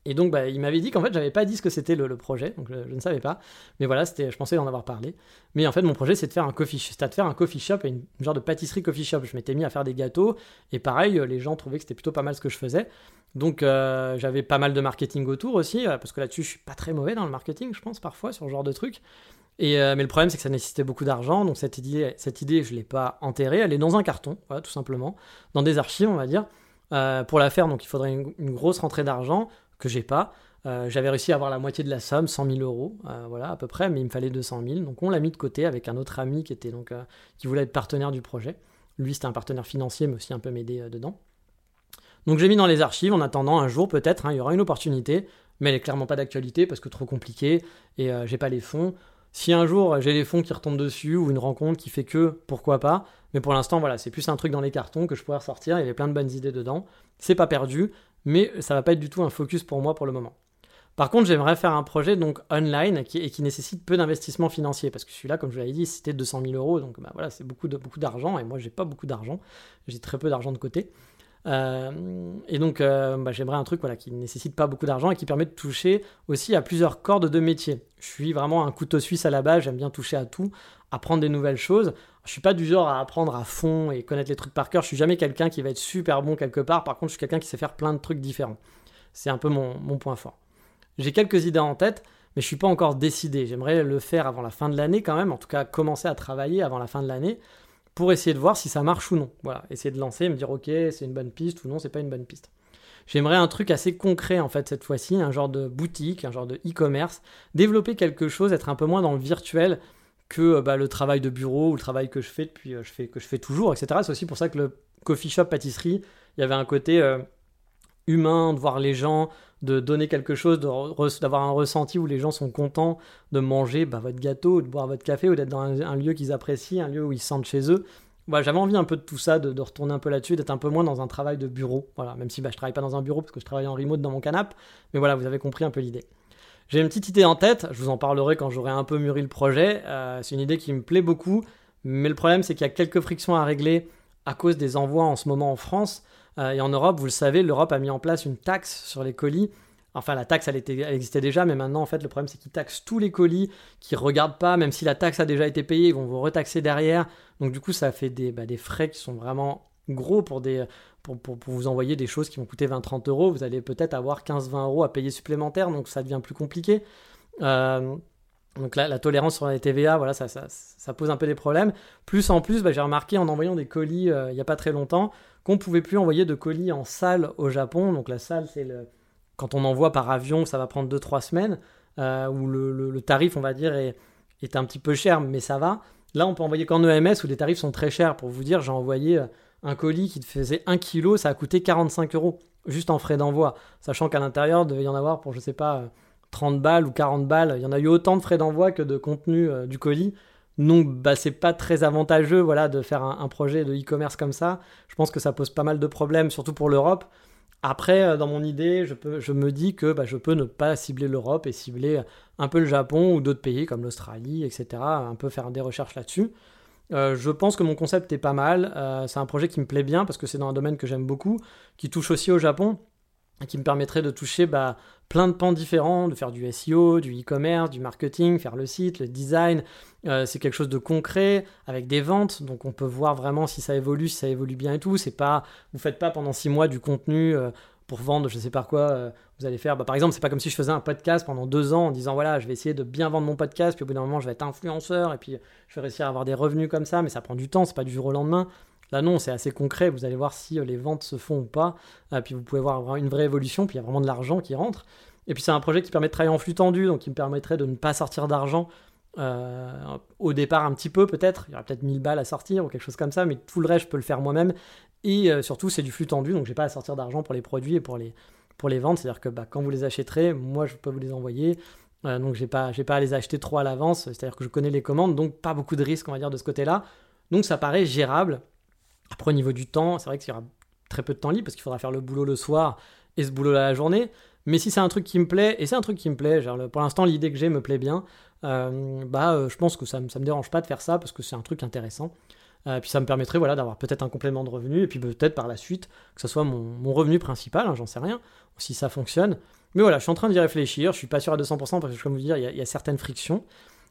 Et donc, bah, il m'avait dit qu'en fait, j'avais pas dit ce que c'était le, projet, donc je, ne savais pas. Mais voilà, c'était, je pensais en avoir parlé. Mais en fait, mon projet, c'est de faire un coffee, c'est de faire un coffee shop, une, une, genre de pâtisserie coffee shop. Je m'étais mis à faire des gâteaux, et pareil, les gens trouvaient que c'était plutôt pas mal ce que je faisais. Donc, euh, j'avais pas mal de marketing autour aussi, euh, parce que là-dessus, je suis pas très mauvais dans le marketing, je pense parfois sur ce genre de truc. Et, euh, mais le problème, c'est que ça nécessitait beaucoup d'argent. Donc cette idée, cette idée, je l'ai pas enterrée. Elle est dans un carton, voilà, tout simplement, dans des archives, on va dire. pour la faire, donc il faudrait une grosse rentrée d'argent que j'ai pas. Euh, j'avais réussi à avoir la moitié de la somme, 100 000 euros, euh, voilà à peu près, mais il me fallait 200 000. Donc on l'a mis de côté avec un autre ami qui était donc euh, qui voulait être partenaire du projet. Lui c'était un partenaire financier, mais aussi un peu m'aider dedans. Donc j'ai mis dans les archives en attendant un jour peut-être, hein, il y aura une opportunité, mais elle est clairement pas d'actualité parce que trop compliqué et j'ai pas les fonds. Si un jour j'ai les fonds qui retombent dessus ou une rencontre qui fait que, pourquoi pas. Mais pour l'instant, voilà, c'est plus un truc dans les cartons que je pourrais ressortir. Il y avait plein de bonnes idées dedans. C'est pas perdu, mais ça va pas être du tout un focus pour moi pour le moment. Par contre, j'aimerais faire un projet donc online qui, et qui nécessite peu d'investissement financier parce que celui-là, comme je l'avais dit, c'était 200 000 euros, donc bah, voilà, c'est beaucoup d'argent et moi j'ai pas beaucoup d'argent, j'ai très peu d'argent de côté. et donc, bah, j'aimerais un truc voilà, qui ne nécessite pas beaucoup d'argent et qui permet de toucher aussi à plusieurs cordes de métier. Je suis vraiment un couteau suisse à la base, j'aime bien toucher à tout, apprendre des nouvelles choses. Je suis pas du genre à apprendre à fond et connaître les trucs par cœur. Je suis jamais quelqu'un qui va être super bon quelque part. Par contre, je suis quelqu'un qui sait faire plein de trucs différents. C'est un peu mon, point fort. J'ai quelques idées en tête, mais je suis pas encore décidé. J'aimerais le faire avant la fin de l'année quand même. En tout cas, commencer à travailler avant la fin de l'année pour essayer de voir si ça marche ou non. Voilà, essayer de lancer, me dire ok, c'est une bonne piste ou non, c'est pas une bonne piste. J'aimerais un truc assez concret en fait cette fois-ci, un genre de boutique, un genre de e-commerce, développer quelque chose, être un peu moins dans le virtuel que euh, bah, le travail de bureau ou le travail que je fais depuis, euh, je fais, que je fais toujours, etc. C'est aussi pour ça que le coffee shop pâtisserie, il y avait un côté euh, humain, de voir les gens, de donner quelque chose, d'avoir un ressenti où les gens sont contents de manger bah, votre gâteau, de boire votre café, ou d'être dans un, lieu qu'ils apprécient, un lieu où ils se sentent chez eux. Voilà, J'avais envie un peu de tout ça, de, retourner un peu là-dessus, d'être un peu moins dans un travail de bureau. Voilà, même si bah, je travaille pas dans un bureau parce que je travaille en remote dans mon canapé. Mais voilà, vous avez compris un peu l'idée. J'ai une petite idée en tête, je vous en parlerai quand j'aurai un peu mûri le projet. Euh, c'est une idée qui me plaît beaucoup, mais le problème c'est qu'il y a quelques frictions à régler à cause des envois en ce moment en France. Euh, et en Europe, vous le savez, l'Europe a mis en place une taxe sur les colis. Enfin, la taxe, elle, était, existait déjà, mais maintenant, en fait, le problème, c'est qu'ils taxent tous les colis, qu'ils ne regardent pas, même si la taxe a déjà été payée, ils vont vous retaxer derrière. Donc, du coup, ça fait des, bah, des frais qui sont vraiment gros pour, des, pour, vous envoyer des choses qui vont coûter 20-30 euros. Vous allez peut-être avoir 15-20 euros à payer supplémentaires, donc ça devient plus compliqué. Euh, donc là, la tolérance sur la TVA, voilà, ça, pose un peu des problèmes. Plus en plus, bah, j'ai remarqué en envoyant des colis euh, il n'y a pas très longtemps qu'on ne pouvait plus envoyer de colis en salle au Japon. Donc la salle, c'est le... quand on envoie par avion, ça va prendre 2-3 semaines, euh, où le, le, tarif, on va dire, est, est, un petit peu cher, mais ça va. Là, on peut envoyer qu'en EMS, où les tarifs sont très chers. Pour vous dire, j'ai envoyé un colis qui te faisait 1 kg, ça a coûté 45 euros, juste en frais d'envoi. Sachant qu'à l'intérieur, devait y en avoir pour, je sais pas, 30 balles ou 40 balles. Il y en a eu autant de frais d'envoi que de contenu euh, du colis. Donc, bah, c'est pas très avantageux voilà, de faire un, projet de e-commerce comme ça. Je pense que ça pose pas mal de problèmes, surtout pour l'Europe. Après, euh, dans mon idée, je me dis que bah, je peux ne pas cibler l'Europe et cibler un peu le Japon ou d'autres pays comme l'Australie, etc. Un peu faire des recherches là-dessus. Euh, je pense que mon concept est pas mal. Euh, c'est un projet qui me plaît bien parce que c'est dans un domaine que j'aime beaucoup, qui touche aussi au Japon et qui me permettrait de toucher bah, plein de pans différents, de faire du SEO, du e-commerce, du marketing, faire le site, le design. Euh, c'est quelque chose de concret avec des ventes, donc on peut voir vraiment si ça évolue, si ça évolue bien et tout. C'est pas, vous faites pas pendant six mois du contenu pour vendre, je sais pas quoi, euh, vous allez faire. Bah, par exemple, c'est pas comme si je faisais un podcast pendant deux ans en disant voilà, je vais essayer de bien vendre mon podcast, puis au bout d'un moment, je vais être influenceur, et puis je vais réussir à avoir des revenus comme ça, mais ça prend du temps, c'est pas du jour au lendemain. Là, non, c'est assez concret. Vous allez voir si euh, les ventes se font ou pas. Euh, puis vous pouvez voir une vraie évolution. Puis il y a vraiment de l'argent qui rentre. Et puis c'est un projet qui permet de travailler en flux tendu, donc qui me permettrait de ne pas sortir d'argent au départ un petit peu peut-être. Il y aura peut-être 1000 balles à sortir ou quelque chose comme ça, mais tout le reste, je peux le faire moi-même. Et euh, surtout, c'est du flux tendu, donc j'ai pas à sortir d'argent pour les produits et pour les, pour les ventes. C'est-à-dire que bah, quand vous les achèterez, moi, je peux vous les envoyer. Euh, donc j'ai pas, pas à les acheter trop à l'avance. C'est-à-dire que je connais les commandes, donc pas beaucoup de risques, on va dire, de ce côté-là. Donc ça paraît gérable. Après, au niveau du temps, c'est vrai qu'il y aura très peu de temps libre parce qu'il faudra faire le boulot le soir et ce boulot-là la journée. Mais si c'est un truc qui me plaît, et c'est un truc qui me plaît, genre, pour l'instant l'idée que j'ai me plaît bien, euh, bah je pense que ça, ça me dérange pas de faire ça parce que c'est un truc intéressant. Euh, puis ça me permettrait voilà, d'avoir peut-être un complément de revenu, et puis peut-être par la suite que ce soit mon, revenu principal, hein, j'en sais rien, si ça fonctionne. Mais voilà, je suis en train d'y réfléchir, je suis pas sûr à 200% parce que, comme vous dire, il y, a certaines frictions.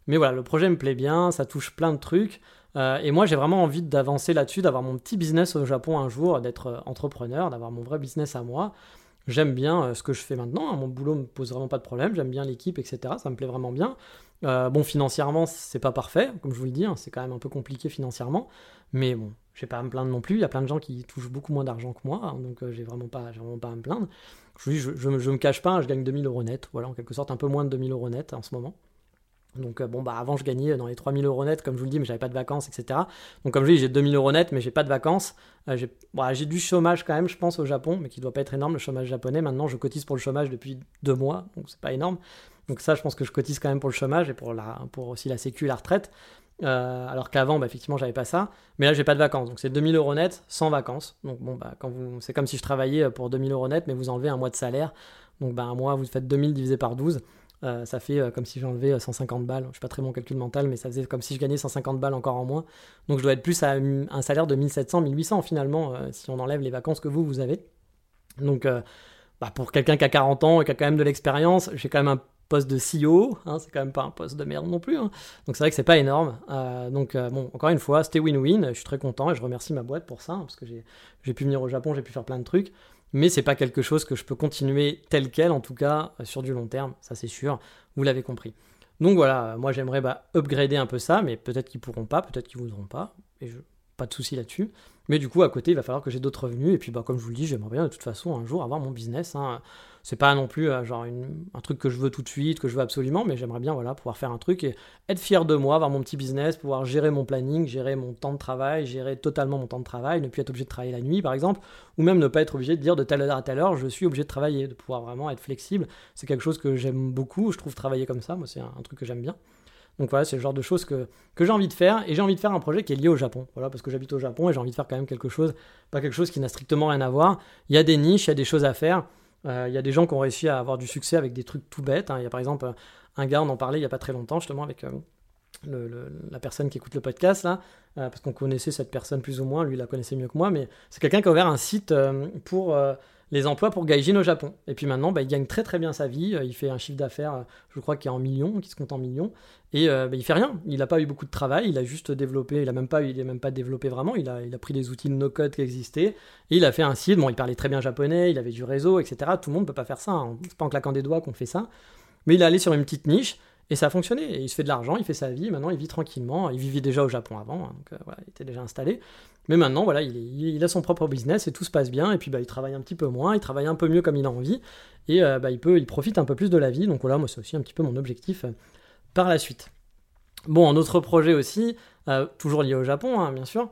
Mais voilà, le projet me plaît bien, ça touche plein de trucs. Euh, et moi, j'ai vraiment envie d'avancer là-dessus, d'avoir mon petit business au Japon un jour, d'être euh, entrepreneur, d'avoir mon vrai business à moi. J'aime bien ce que je fais maintenant, hein, mon boulot me pose vraiment pas de problème, j'aime bien l'équipe, etc. Ça me plaît vraiment bien. Euh, bon, financièrement, c'est pas parfait, comme je vous le dis, hein, c'est quand même un peu compliqué financièrement, mais bon, je vais pas à me plaindre non plus. Il y a plein de gens qui touchent beaucoup moins d'argent que moi, hein, donc euh, j'ai vraiment pas, vraiment pas à me plaindre. Je, je, je, me cache pas, je gagne 2000 euros net, voilà, en quelque sorte un peu moins de 2000 euros net en ce moment. Donc euh, bon bah avant je gagnais dans les 3000 euros net comme je vous le dis mais j'avais pas de vacances etc. Donc comme je dis j'ai 2000 euros net mais j'ai pas de vacances. j'ai du chômage quand même je pense au Japon mais qui doit pas être énorme le chômage japonais. Maintenant je cotise pour le chômage depuis deux mois donc c'est pas énorme. Donc ça, je pense que je cotise quand même pour le chômage et pour, la, pour aussi la sécu la retraite. Euh, alors qu'avant, bah, effectivement, j'avais pas ça. Mais là, j'ai pas de vacances. Donc c'est 2000 euros net sans vacances. Donc bon, bah, quand vous, c'est comme si je travaillais pour 2000 euros net, mais vous enlevez un mois de salaire. Donc bah, un mois, vous faites 2000 divisé par 12. Ça fait comme si j'enlevais 150 balles. Je suis pas très bon calcul mental, mais ça faisait comme si je gagnais 150 balles encore en moins. Donc je dois être plus à un salaire de 1700, 1800 finalement, si on enlève les vacances que vous, vous avez. Donc bah, pour quelqu'un qui a 40 ans et qui a quand même de l'expérience, j'ai quand même un poste de CEO, hein, c'est quand même pas un poste de merde non plus. Hein. Donc c'est vrai que c'est pas énorme. Euh, donc euh, bon, encore une fois, c'était win-win. Je suis très content et je remercie ma boîte pour ça, hein, parce que j'ai pu venir au Japon, j'ai pu faire plein de trucs. Mais c'est pas quelque chose que je peux continuer tel quel, en tout cas euh, sur du long terme, ça c'est sûr. Vous l'avez compris. Donc voilà, moi j'aimerais bah, upgrader un peu ça, mais peut-être qu'ils pourront pas, peut-être qu'ils voudront pas, et je, pas de souci là-dessus. Mais du coup, à côté, il va falloir que j'ai d'autres revenus. Et puis, bah, comme je vous le dis, j'aimerais bien de toute façon un jour avoir mon business. Hein. C'est pas non plus euh, genre un truc que je veux tout de suite, que je veux absolument, mais j'aimerais bien voilà, pouvoir faire un truc et être fier de moi, avoir mon petit business, pouvoir gérer mon planning, gérer mon temps de travail, gérer totalement mon temps de travail, ne plus être obligé de travailler la nuit par exemple, ou même ne pas être obligé de dire de telle heure à telle heure, je suis obligé de travailler, de pouvoir vraiment être flexible. C'est quelque chose que j'aime beaucoup, je trouve travailler comme ça, moi c'est un truc que j'aime bien. Donc voilà, c'est le genre de choses que, que j'ai envie de faire. Et j'ai envie de faire un projet qui est lié au Japon. Voilà, parce que j'habite au Japon et j'ai envie de faire quand même quelque chose, pas quelque chose qui n'a strictement rien à voir. Il y a des niches, il y a des choses à faire. Euh, il y a des gens qui ont réussi à avoir du succès avec des trucs tout bêtes. Hein. Il y a par exemple un gars, on en parlait il n'y a pas très longtemps, justement, avec euh, la personne qui écoute le podcast, là, euh, parce qu'on connaissait cette personne plus ou moins, lui, il la connaissait mieux que moi, mais c'est quelqu'un qui a ouvert un site pour les emplois pour Gaijin au Japon. Et puis maintenant, bah, il gagne très très bien sa vie. Il fait un chiffre d'affaires, je crois, qui est en millions, qui se compte en millions. Et euh, bah, il fait rien. Il n'a pas eu beaucoup de travail. Il a juste développé. Il a même pas, il même pas développé vraiment. Il a, il a pris des outils de no-code qui existaient. Et il a fait un site. Bon, il parlait très bien japonais. Il avait du réseau, etc. Tout le monde peut pas faire ça. Hein. C'est pas en claquant des doigts qu'on fait ça. Mais il est allé sur une petite niche. Et ça a fonctionné. Et il se fait de l'argent, il fait sa vie. Maintenant, il vit tranquillement. Il vivait déjà au Japon avant, hein, donc euh, il était déjà installé. Mais maintenant, voilà, il, a son propre business et tout se passe bien. Et puis, bah, il travaille un petit peu moins, il travaille un peu mieux comme il a envie. Et euh, bah, il, peut, il profite un peu plus de la vie. Donc voilà, moi, c'est aussi un petit peu mon objectif euh, par la suite. Bon, un autre projet aussi, toujours lié au Japon, hein, bien sûr.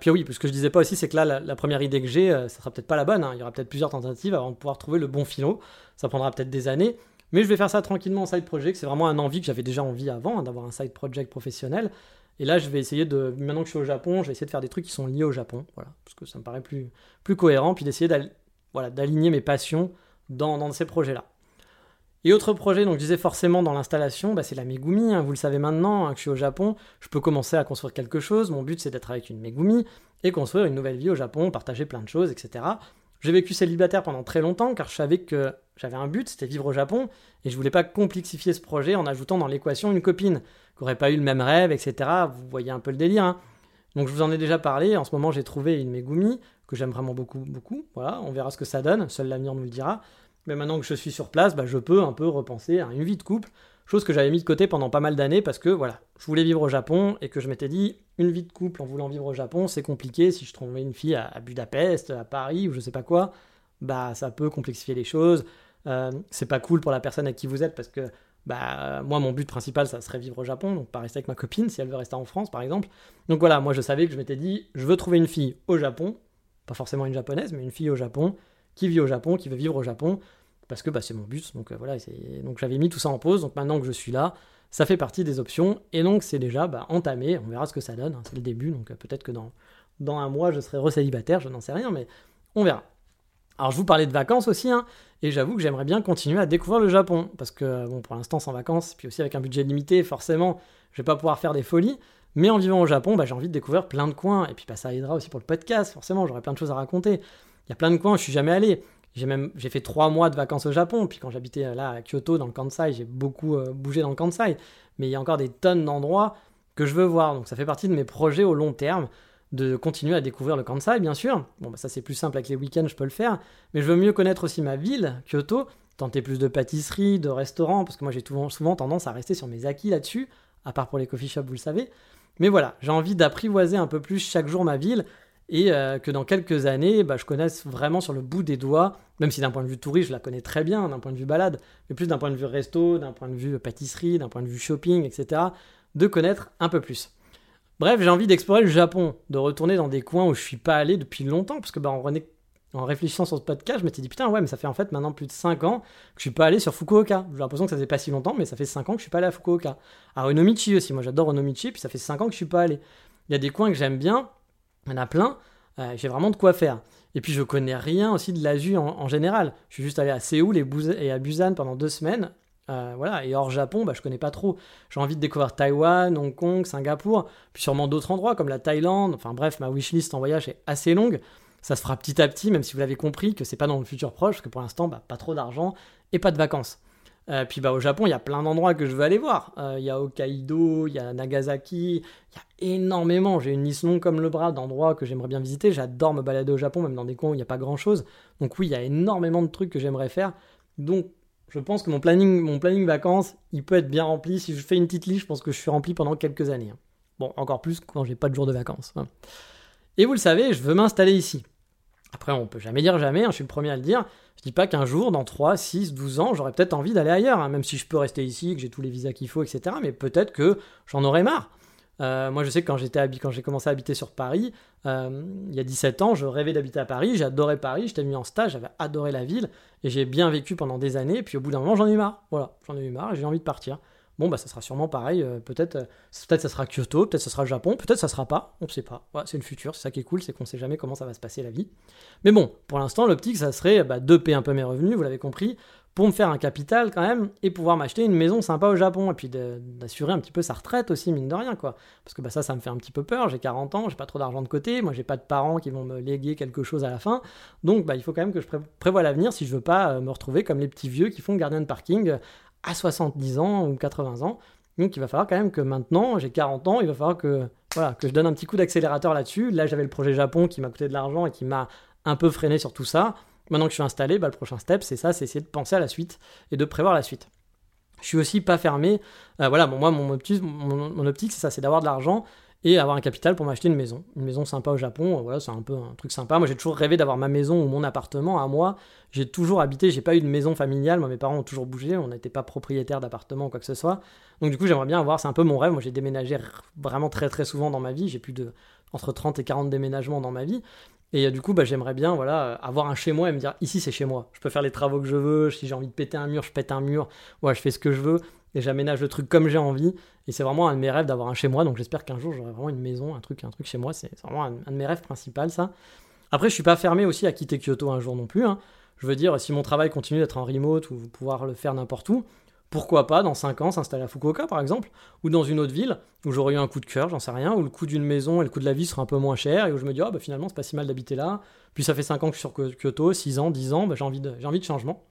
puis oui, ce que je disais pas aussi, c'est que là, la, première idée que j'ai, ça sera peut-être pas la bonne. Hein. Il y aura peut-être plusieurs tentatives avant de pouvoir trouver le bon philo. Ça prendra peut-être des années. Mais je vais faire ça tranquillement en side project. C'est vraiment un envie que j'avais déjà envie avant, hein, d'avoir un side project professionnel. Et là, je vais essayer de, maintenant que je suis au Japon, je vais essayer de faire des trucs qui sont liés au Japon, voilà, parce que ça me paraît plus, cohérent, puis d'essayer d'aligner mes passions dans, dans ces projets-là. Et autre projet, donc je disais forcément dans l'installation, bah, c'est la Megumi. Hein, vous le savez maintenant, hein, que je suis au Japon, je peux commencer à construire quelque chose. Mon but, c'est d'être avec une Megumi et construire une nouvelle vie au Japon, partager plein de choses, etc. J'ai vécu célibataire pendant très longtemps car je savais que j'avais un but, c'était vivre au Japon, et je voulais pas complexifier ce projet en ajoutant dans l'équation une copine qui n'aurait pas eu le même rêve, etc. Vous voyez un peu le délire. Hein. Donc je vous en ai déjà parlé. En ce moment, j'ai trouvé une Megumi que j'aime vraiment beaucoup, beaucoup. Voilà, on verra ce que ça donne. Seul l'avenir nous le dira. Mais maintenant que je suis sur place, bah, je peux un peu repenser à une vie de couple Chose que j'avais mis de côté pendant pas mal d'années parce que voilà, je voulais vivre au Japon et que je m'étais dit, une vie de couple en voulant vivre au Japon, c'est compliqué. Si je trouvais une fille à, Budapest, à Paris ou je sais pas quoi, bah ça peut complexifier les choses. Euh, c'est pas cool pour la personne à qui vous êtes parce que bah moi mon but principal ça serait vivre au Japon, donc pas rester avec ma copine si elle veut rester en France par exemple. Donc voilà, moi je savais que je m'étais dit, je veux trouver une fille au Japon, pas forcément une japonaise, mais une fille au Japon qui vit au Japon, qui veut vivre au Japon parce que bah, c'est mon but. Donc euh, voilà, donc j'avais mis tout ça en pause. Donc maintenant que je suis là, ça fait partie des options. Et donc c'est déjà bah, entamé. On verra ce que ça donne. Hein. c'est le début. Donc euh, peut-être que dans, un mois, je serai recélibataire. Je n'en sais rien, mais on verra. Alors je vous parlais de vacances aussi, hein, et j'avoue que j'aimerais bien continuer à découvrir le Japon, parce que bon, pour l'instant sans vacances, puis aussi avec un budget limité, forcément, je vais pas pouvoir faire des folies, mais en vivant au Japon, bah, j'ai envie de découvrir plein de coins, et puis bah, ça aidera aussi pour le podcast, forcément, j'aurai plein de choses à raconter. Il y a plein de coins où je suis jamais allé. J'ai même fait trois mois de vacances au Japon. Puis quand j'habitais euh, là à Kyoto, dans le Kansai, j'ai beaucoup euh, bougé dans le Kansai. Mais il y a encore des tonnes d'endroits que je veux voir. Donc ça fait partie de mes projets au long terme de continuer à découvrir le Kansai, bien sûr. Bon, bah ça c'est plus simple avec les week-ends, je peux le faire. Mais je veux mieux connaître aussi ma ville, Kyoto, tenter plus de pâtisseries, de restaurants, parce que moi j'ai souvent tendance à rester sur mes acquis là-dessus, à part pour les coffee shops, vous le savez. Mais voilà, j'ai envie d'apprivoiser un peu plus chaque jour ma ville et euh, que dans quelques années, bah, je connaisse vraiment sur le bout des doigts, même si d'un point de vue touriste, je la connais très bien, d'un point de vue balade, mais plus d'un point de vue resto, d'un point de vue pâtisserie, d'un point de vue shopping, etc., de connaître un peu plus. Bref, j'ai envie d'explorer le Japon, de retourner dans des coins où je suis pas allé depuis longtemps, parce que bah, en, réfléchissant sur ce podcast, je m'étais dit putain ouais, mais ça fait en fait maintenant plus de 5 ans que je suis pas allé sur Fukuoka. J'ai l'impression que ça faisait pas si longtemps, mais ça fait 5 ans que je suis pas allé à Fukuoka. À Onomichi aussi, moi j'adore Onomichi, puis ça fait 5 ans que je suis pas allé. Il y a des coins que j'aime bien, il y en a plein. Euh, j'ai vraiment de quoi faire. Et puis je connais rien aussi de l'Asie en, général. Je suis juste allé à Séoul et, à Busan pendant deux semaines. Euh, voilà, et hors Japon, bah, je connais pas trop. J'ai envie de découvrir Taïwan, Hong Kong, Singapour, puis sûrement d'autres endroits comme la Thaïlande. Enfin bref, ma wishlist en voyage est assez longue. Ça se fera petit à petit, même si vous l'avez compris, que c'est pas dans le futur proche, que pour l'instant, bah, pas trop d'argent et pas de vacances. Euh, puis bah, au Japon, il y a plein d'endroits que je veux aller voir. Euh, il y a Hokkaido, il y a Nagasaki, il y a énormément. J'ai une liste longue comme le bras d'endroits que j'aimerais bien visiter. J'adore me balader au Japon, même dans des coins où il n'y a pas grand chose. Donc oui, il y a énormément de trucs que j'aimerais faire. Donc je pense que mon planning, mon planning vacances, il peut être bien rempli. Si je fais une petite liste, je pense que je suis rempli pendant quelques années. Hein. Bon, encore plus quand j'ai pas de jours de vacances. Hein. Et vous le savez, je veux m'installer ici. Après, on peut jamais dire jamais, hein, je suis le premier à le dire. Je dis pas qu'un jour, dans 3, 6, 12 ans, j'aurais peut-être envie d'aller ailleurs, hein, même si je peux rester ici, que j'ai tous les visas qu'il faut, etc. Mais peut-être que j'en aurais marre. Euh, moi, je sais que quand, j'ai commencé à habiter sur Paris, euh, il y a 17 ans, je rêvais d'habiter à Paris, j'adorais Paris, j'étais venu en stage, j'avais adoré la ville, et j'ai bien vécu pendant des années, puis au bout d'un moment, j'en ai marre. Voilà, j'en ai eu marre et j'ai envie de partir. Bon, bah, ça sera sûrement pareil. Euh, peut-être, peut-être ça sera Kyoto, peut-être ça sera Japon, peut-être ça sera pas. On ne sait pas. c'est le futur. C'est ça qui est cool, c'est qu'on ne sait jamais comment ça va se passer la vie. Mais bon, pour l'instant, l'optique, ça serait bah, de payer un peu mes revenus, vous l'avez compris, pour me faire un capital quand même et pouvoir m'acheter une maison sympa au Japon et puis d'assurer un petit peu sa retraite aussi, mine de rien, quoi. Parce que bah, ça, ça me fait un petit peu peur. J'ai 40 ans, j'ai pas trop d'argent de côté, moi j'ai pas de parents qui vont me léguer quelque chose à la fin. Donc bah, il faut quand même que je prévoie l'avenir si je veux pas euh, me retrouver comme les petits vieux qui font gardien de parking à 70 ans ou 80 ans. Donc il va falloir quand même que maintenant, j'ai 40 ans, il va falloir que, voilà, que je donne un petit coup d'accélérateur là-dessus. Là, j'avais le projet Japon qui m'a coûté de l'argent et qui m'a un peu freiné sur tout ça. Maintenant que je suis installé, bah, le prochain step, c'est ça, c'est essayer de penser à la suite et de prévoir la suite. Je suis aussi pas fermé. Euh, voilà, bon, moi, mon optique, mon, optique c'est ça, c'est d'avoir de l'argent et avoir un capital pour m'acheter une maison. Une maison sympa au Japon, euh, voilà, c'est un peu un truc sympa. Moi, j'ai toujours rêvé d'avoir ma maison ou mon appartement à moi. J'ai toujours habité, j'ai pas eu de maison familiale. Moi, mes parents ont toujours bougé, on n'était pas propriétaire d'appartement ou quoi que ce soit. Donc, du coup, j'aimerais bien avoir, c'est un peu mon rêve. Moi, j'ai déménagé vraiment très très souvent dans ma vie. J'ai plus de entre 30 et 40 déménagements dans ma vie. Et euh, du coup, bah, j'aimerais bien voilà, euh, avoir un chez moi et me dire ici c'est chez moi. Je peux faire les travaux que je veux. Si j'ai envie de péter un mur, je pète un mur. Ouais, je fais ce que je veux et j'aménage le truc comme j'ai envie. Et c'est vraiment un de mes rêves d'avoir un chez moi. Donc j'espère qu'un jour j'aurai vraiment une maison, un truc, un truc chez moi. C'est vraiment un, de mes rêves principaux, ça. Après, je suis pas fermé aussi à quitter Kyoto un jour non plus. Hein. Je veux dire, si mon travail continue d'être en remote ou pouvoir le faire n'importe où, pourquoi pas dans 5 ans s'installer à Fukuoka par exemple, ou dans une autre ville où j'aurais eu un coup de cœur, j'en sais rien, où le coût d'une maison et le coût de la vie sera un peu moins cher, et où je me dis, ah bah finalement c'est pas si mal d'habiter là, puis ça fait 5 ans que je suis sur Kyoto, 6 ans, 10 ans, bah, j'ai envie, de, envie de changement.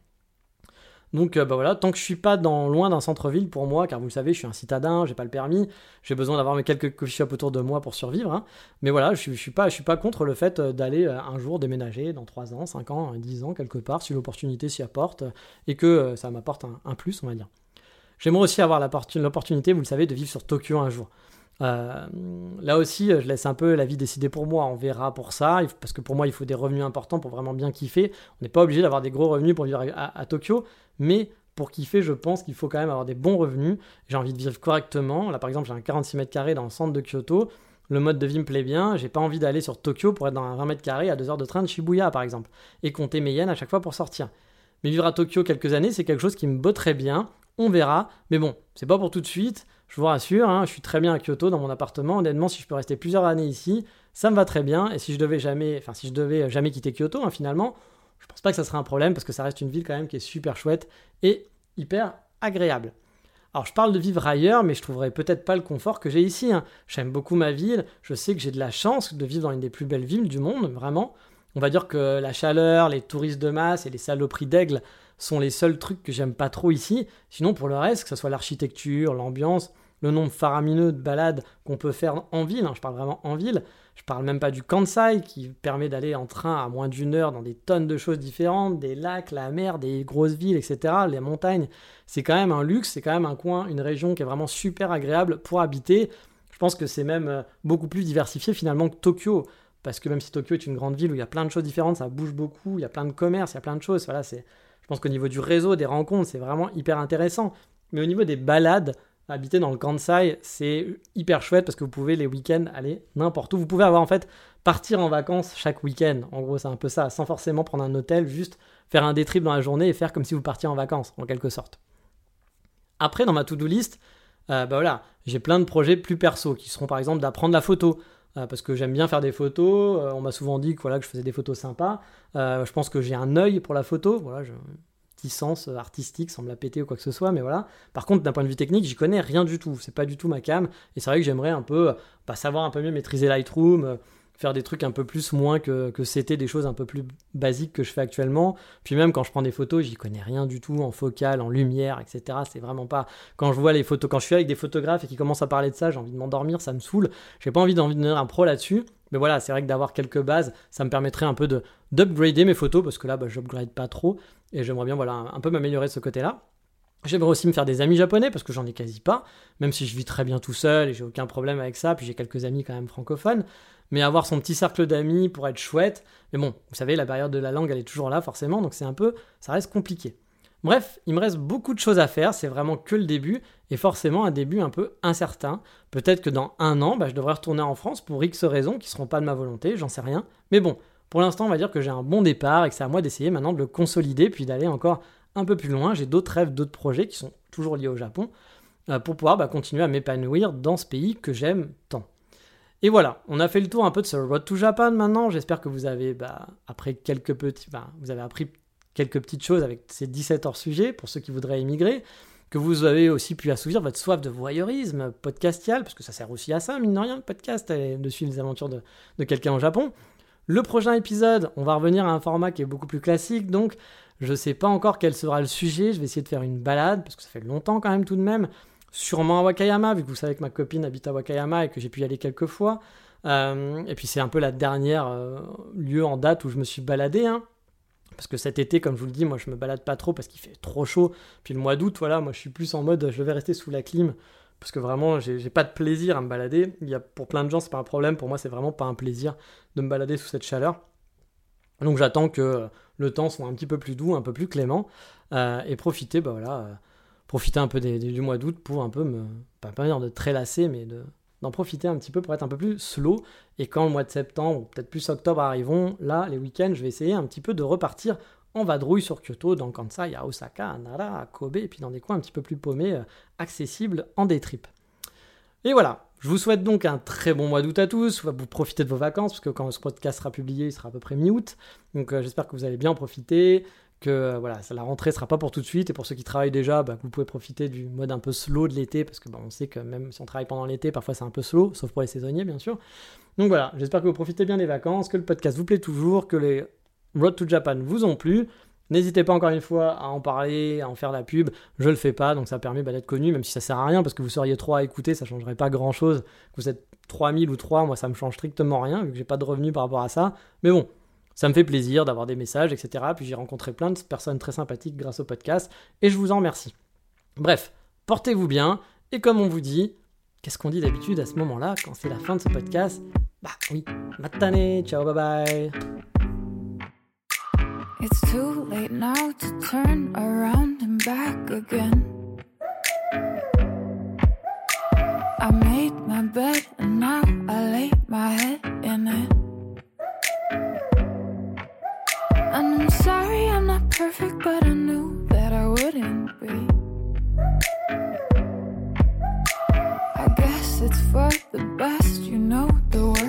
Donc euh, bah voilà, tant que je suis pas loin d'un centre-ville pour moi, car vous le savez, je suis un citadin, j'ai pas le permis, j'ai besoin d'avoir mes quelques coffee shops autour de moi pour survivre. Hein. Mais voilà, je, je, suis pas, je suis pas contre le fait euh, d'aller euh, un jour déménager dans 3 ans, 5 ans, 10 ans quelque part, si l'opportunité s'y apporte et que ça m'apporte un, plus, on va dire. J'aimerais aussi avoir l'opportunité, vous le savez, de vivre sur Tokyo un jour. Euh, là aussi, je laisse un peu la vie décider pour moi. On verra pour ça, parce que pour moi, il faut des revenus importants pour vraiment bien kiffer. On n'est pas obligé d'avoir des gros revenus pour vivre à, Tokyo, mais pour kiffer, je pense qu'il faut quand même avoir des bons revenus. J'ai envie de vivre correctement. Là, par exemple, j'ai un 46 mètres carrés dans le centre de Kyoto. Le mode de vie me plaît bien. J'ai pas envie d'aller sur Tokyo pour être dans un 20 mètres carrés à 2 heures de train de Shibuya, par exemple, et compter mes yens à chaque fois pour sortir. Mais vivre à Tokyo quelques années, c'est quelque chose qui me botterait bien on verra. Mais bon, c'est pas pour tout de suite. Je vous rassure, hein, je suis très bien à Kyoto dans mon appartement. Honnêtement, si je peux rester plusieurs années ici, ça me va très bien. Et si je devais jamais, enfin si je devais jamais quitter Kyoto, hein, finalement, je pense pas que ça serait un problème parce que ça reste une ville quand même qui est super chouette et hyper agréable. Alors je parle de vivre ailleurs, mais je trouverais peut-être pas le confort que j'ai ici. Hein. J'aime beaucoup ma ville. Je sais que j'ai de la chance de vivre dans une des plus belles villes du monde, vraiment. On va dire que la chaleur, les touristes de masse et les saloperies d'aigle sont les seuls trucs que j'aime pas trop ici. Sinon, pour le reste, que ce soit l'architecture, l'ambiance, le nombre faramineux de balades qu'on peut faire en ville, hein, je parle vraiment en ville, je parle même pas du Kansai qui permet d'aller en train à moins d'une heure dans des tonnes de choses différentes, des lacs, la mer, des grosses villes, etc., les montagnes. C'est quand même un luxe, c'est quand même un coin, une région qui est vraiment super agréable pour habiter. Je pense que c'est même euh, beaucoup plus diversifié finalement que Tokyo. Parce que même si Tokyo est une grande ville où il y a plein de choses différentes, ça bouge beaucoup, il y a plein de commerces, il y a plein de choses. Voilà, c'est, je pense qu'au niveau du réseau, des rencontres, c'est vraiment hyper intéressant. Mais au niveau des balades, habiter dans le Kansai, c'est hyper chouette parce que vous pouvez les week-ends aller n'importe où. Vous pouvez avoir en fait partir en vacances chaque week-end. En gros, c'est un peu ça, sans forcément prendre un hôtel, juste faire un day trip dans la journée et faire comme si vous partiez en vacances, en quelque sorte. Après, dans ma to-do list, euh, bah voilà, j'ai plein de projets plus perso qui seront par exemple d'apprendre la photo. Euh, parce que j'aime bien faire des photos. Euh, on m'a souvent dit que, voilà, que je faisais des photos sympas. Je pense que j'ai un œil pour la photo. Voilà, je, réticence artistique sans me la péter ou quoi que ce soit, mais voilà. Par contre, d'un point de vue technique, j'y connais rien du tout. C'est pas du tout ma cam. Et c'est vrai que j'aimerais un peu bah, savoir un peu mieux maîtriser Lightroom, faire des trucs un peu plus moins que, que c'était des choses un peu plus basiques que je fais actuellement. Puis même quand je prends des photos, j'y connais rien du tout en focal, en lumière, etc. C'est vraiment pas. Quand je vois les photos, quand je suis avec des photographes et qui commencent à parler de ça, j'ai envie de m'endormir, ça me saoule. J'ai pas envie d'envie de devenir un pro là-dessus. Mais voilà, c'est vrai que d'avoir quelques bases, ça me permettrait un peu de d'upgrader mes photos parce que là, bah, j'upgrade pas trop et j'aimerais bien voilà un peu m'améliorer de ce côté-là. J'aimerais aussi me faire des amis japonais parce que j'en ai quasi pas, même si je vis très bien tout seul et j'ai aucun problème avec ça. Puis j'ai quelques amis quand même francophones mais avoir son petit cercle d'amis pour être chouette. Mais bon, vous savez, la barrière de la langue, elle est toujours là, forcément, donc c'est un peu, ça reste compliqué. Bref, il me reste beaucoup de choses à faire, c'est vraiment que le début, et forcément un début un peu incertain. Peut-être que dans un an, bah, je devrais retourner en France pour X raisons qui ne seront pas de ma volonté, j'en sais rien. Mais bon, pour l'instant, on va dire que j'ai un bon départ et que c'est à moi d'essayer maintenant de le consolider, puis d'aller encore un peu plus loin. J'ai d'autres rêves, d'autres projets qui sont toujours liés au Japon, euh, pour pouvoir bah, continuer à m'épanouir dans ce pays que j'aime tant. Et voilà, on a fait le tour un peu de ce Road to Japan maintenant. J'espère que vous avez bah, appris quelques petits, vous avez appris quelques petites choses avec ces 17 hors sujets pour ceux qui voudraient émigrer, que vous avez aussi pu assouvir votre soif de voyeurisme podcastial, parce que ça sert aussi à ça, mine de rien, le podcast, de suivre les aventures de, de quelqu'un au Japon. Le prochain épisode, on va revenir à un format qui est beaucoup plus classique, donc je ne sais pas encore quel sera le sujet, je vais essayer de faire une balade, parce que ça fait longtemps quand même tout de même sûrement à Wakayama, vu que vous savez que ma copine habite à Wakayama et que j'ai pu y aller quelques fois. Euh, et puis c'est un peu la dernière euh, lieu en date où je me suis baladé. Hein. Parce que cet été, comme je vous le dis, moi je me balade pas trop parce qu'il fait trop chaud. Puis le mois d'août, voilà, moi je suis plus en mode je vais rester sous la clim. Parce que vraiment, j'ai pas de plaisir à me balader. Il y a, pour plein de gens, c'est pas un problème. Pour moi, c'est vraiment pas un plaisir de me balader sous cette chaleur. Donc j'attends que le temps soit un petit peu plus doux, un peu plus clément. Euh, et profiter, bah voilà profiter un peu du mois d'août pour un peu me, pas, dire de trélasser, mais de, d'en profiter un petit peu pour être un peu plus slow. Et quand le mois de septembre, ou peut-être plus octobre arriveront, là, les week-ends, je vais essayer un petit peu de repartir en vadrouille sur Kyoto, dans Kansai, à Osaka, à Nara, à Kobe, et puis dans des coins un petit peu plus paumés, euh, accessibles en day trip. Et voilà, je vous souhaite donc un très bon mois d'août à tous. Vous profitez de vos vacances, parce que quand ce podcast sera publié, il sera à peu près mi-août. Donc euh, j'espère que vous allez bien en profiter que euh, voilà, la rentrée sera pas pour tout de suite. Et pour ceux qui travaillent déjà, bah, vous pouvez profiter du mode un peu slow de l'été, parce que bah, on sait que même si on travaille pendant l'été, parfois c'est un peu slow, sauf pour les saisonniers bien sûr. Donc voilà, j'espère que vous profitez bien des vacances, que le podcast vous plaît toujours, que les Road to Japan vous ont plu. N'hésitez pas encore une fois à en parler, à en faire la pub. Je le fais pas, donc ça permet bah, d'être connu, même si ça sert à rien, parce que vous seriez trois à écouter, ça changerait pas grand chose. Que vous êtes 3000 ou 3, moi ça me change strictement rien, vu que j'ai pas de revenus par rapport à ça. Mais bon, ça me fait plaisir d'avoir des messages, etc. Puis j'ai rencontré plein de personnes très sympathiques grâce au podcast et je vous en remercie. Bref, portez-vous bien et comme on vous dit, qu'est-ce qu'on dit d'habitude à ce moment-là quand c'est la fin de ce podcast? Bah oui, matane, ciao, bye bye. And I'm sorry I'm not perfect, but I knew that I wouldn't be. I guess it's for the best, you know the world.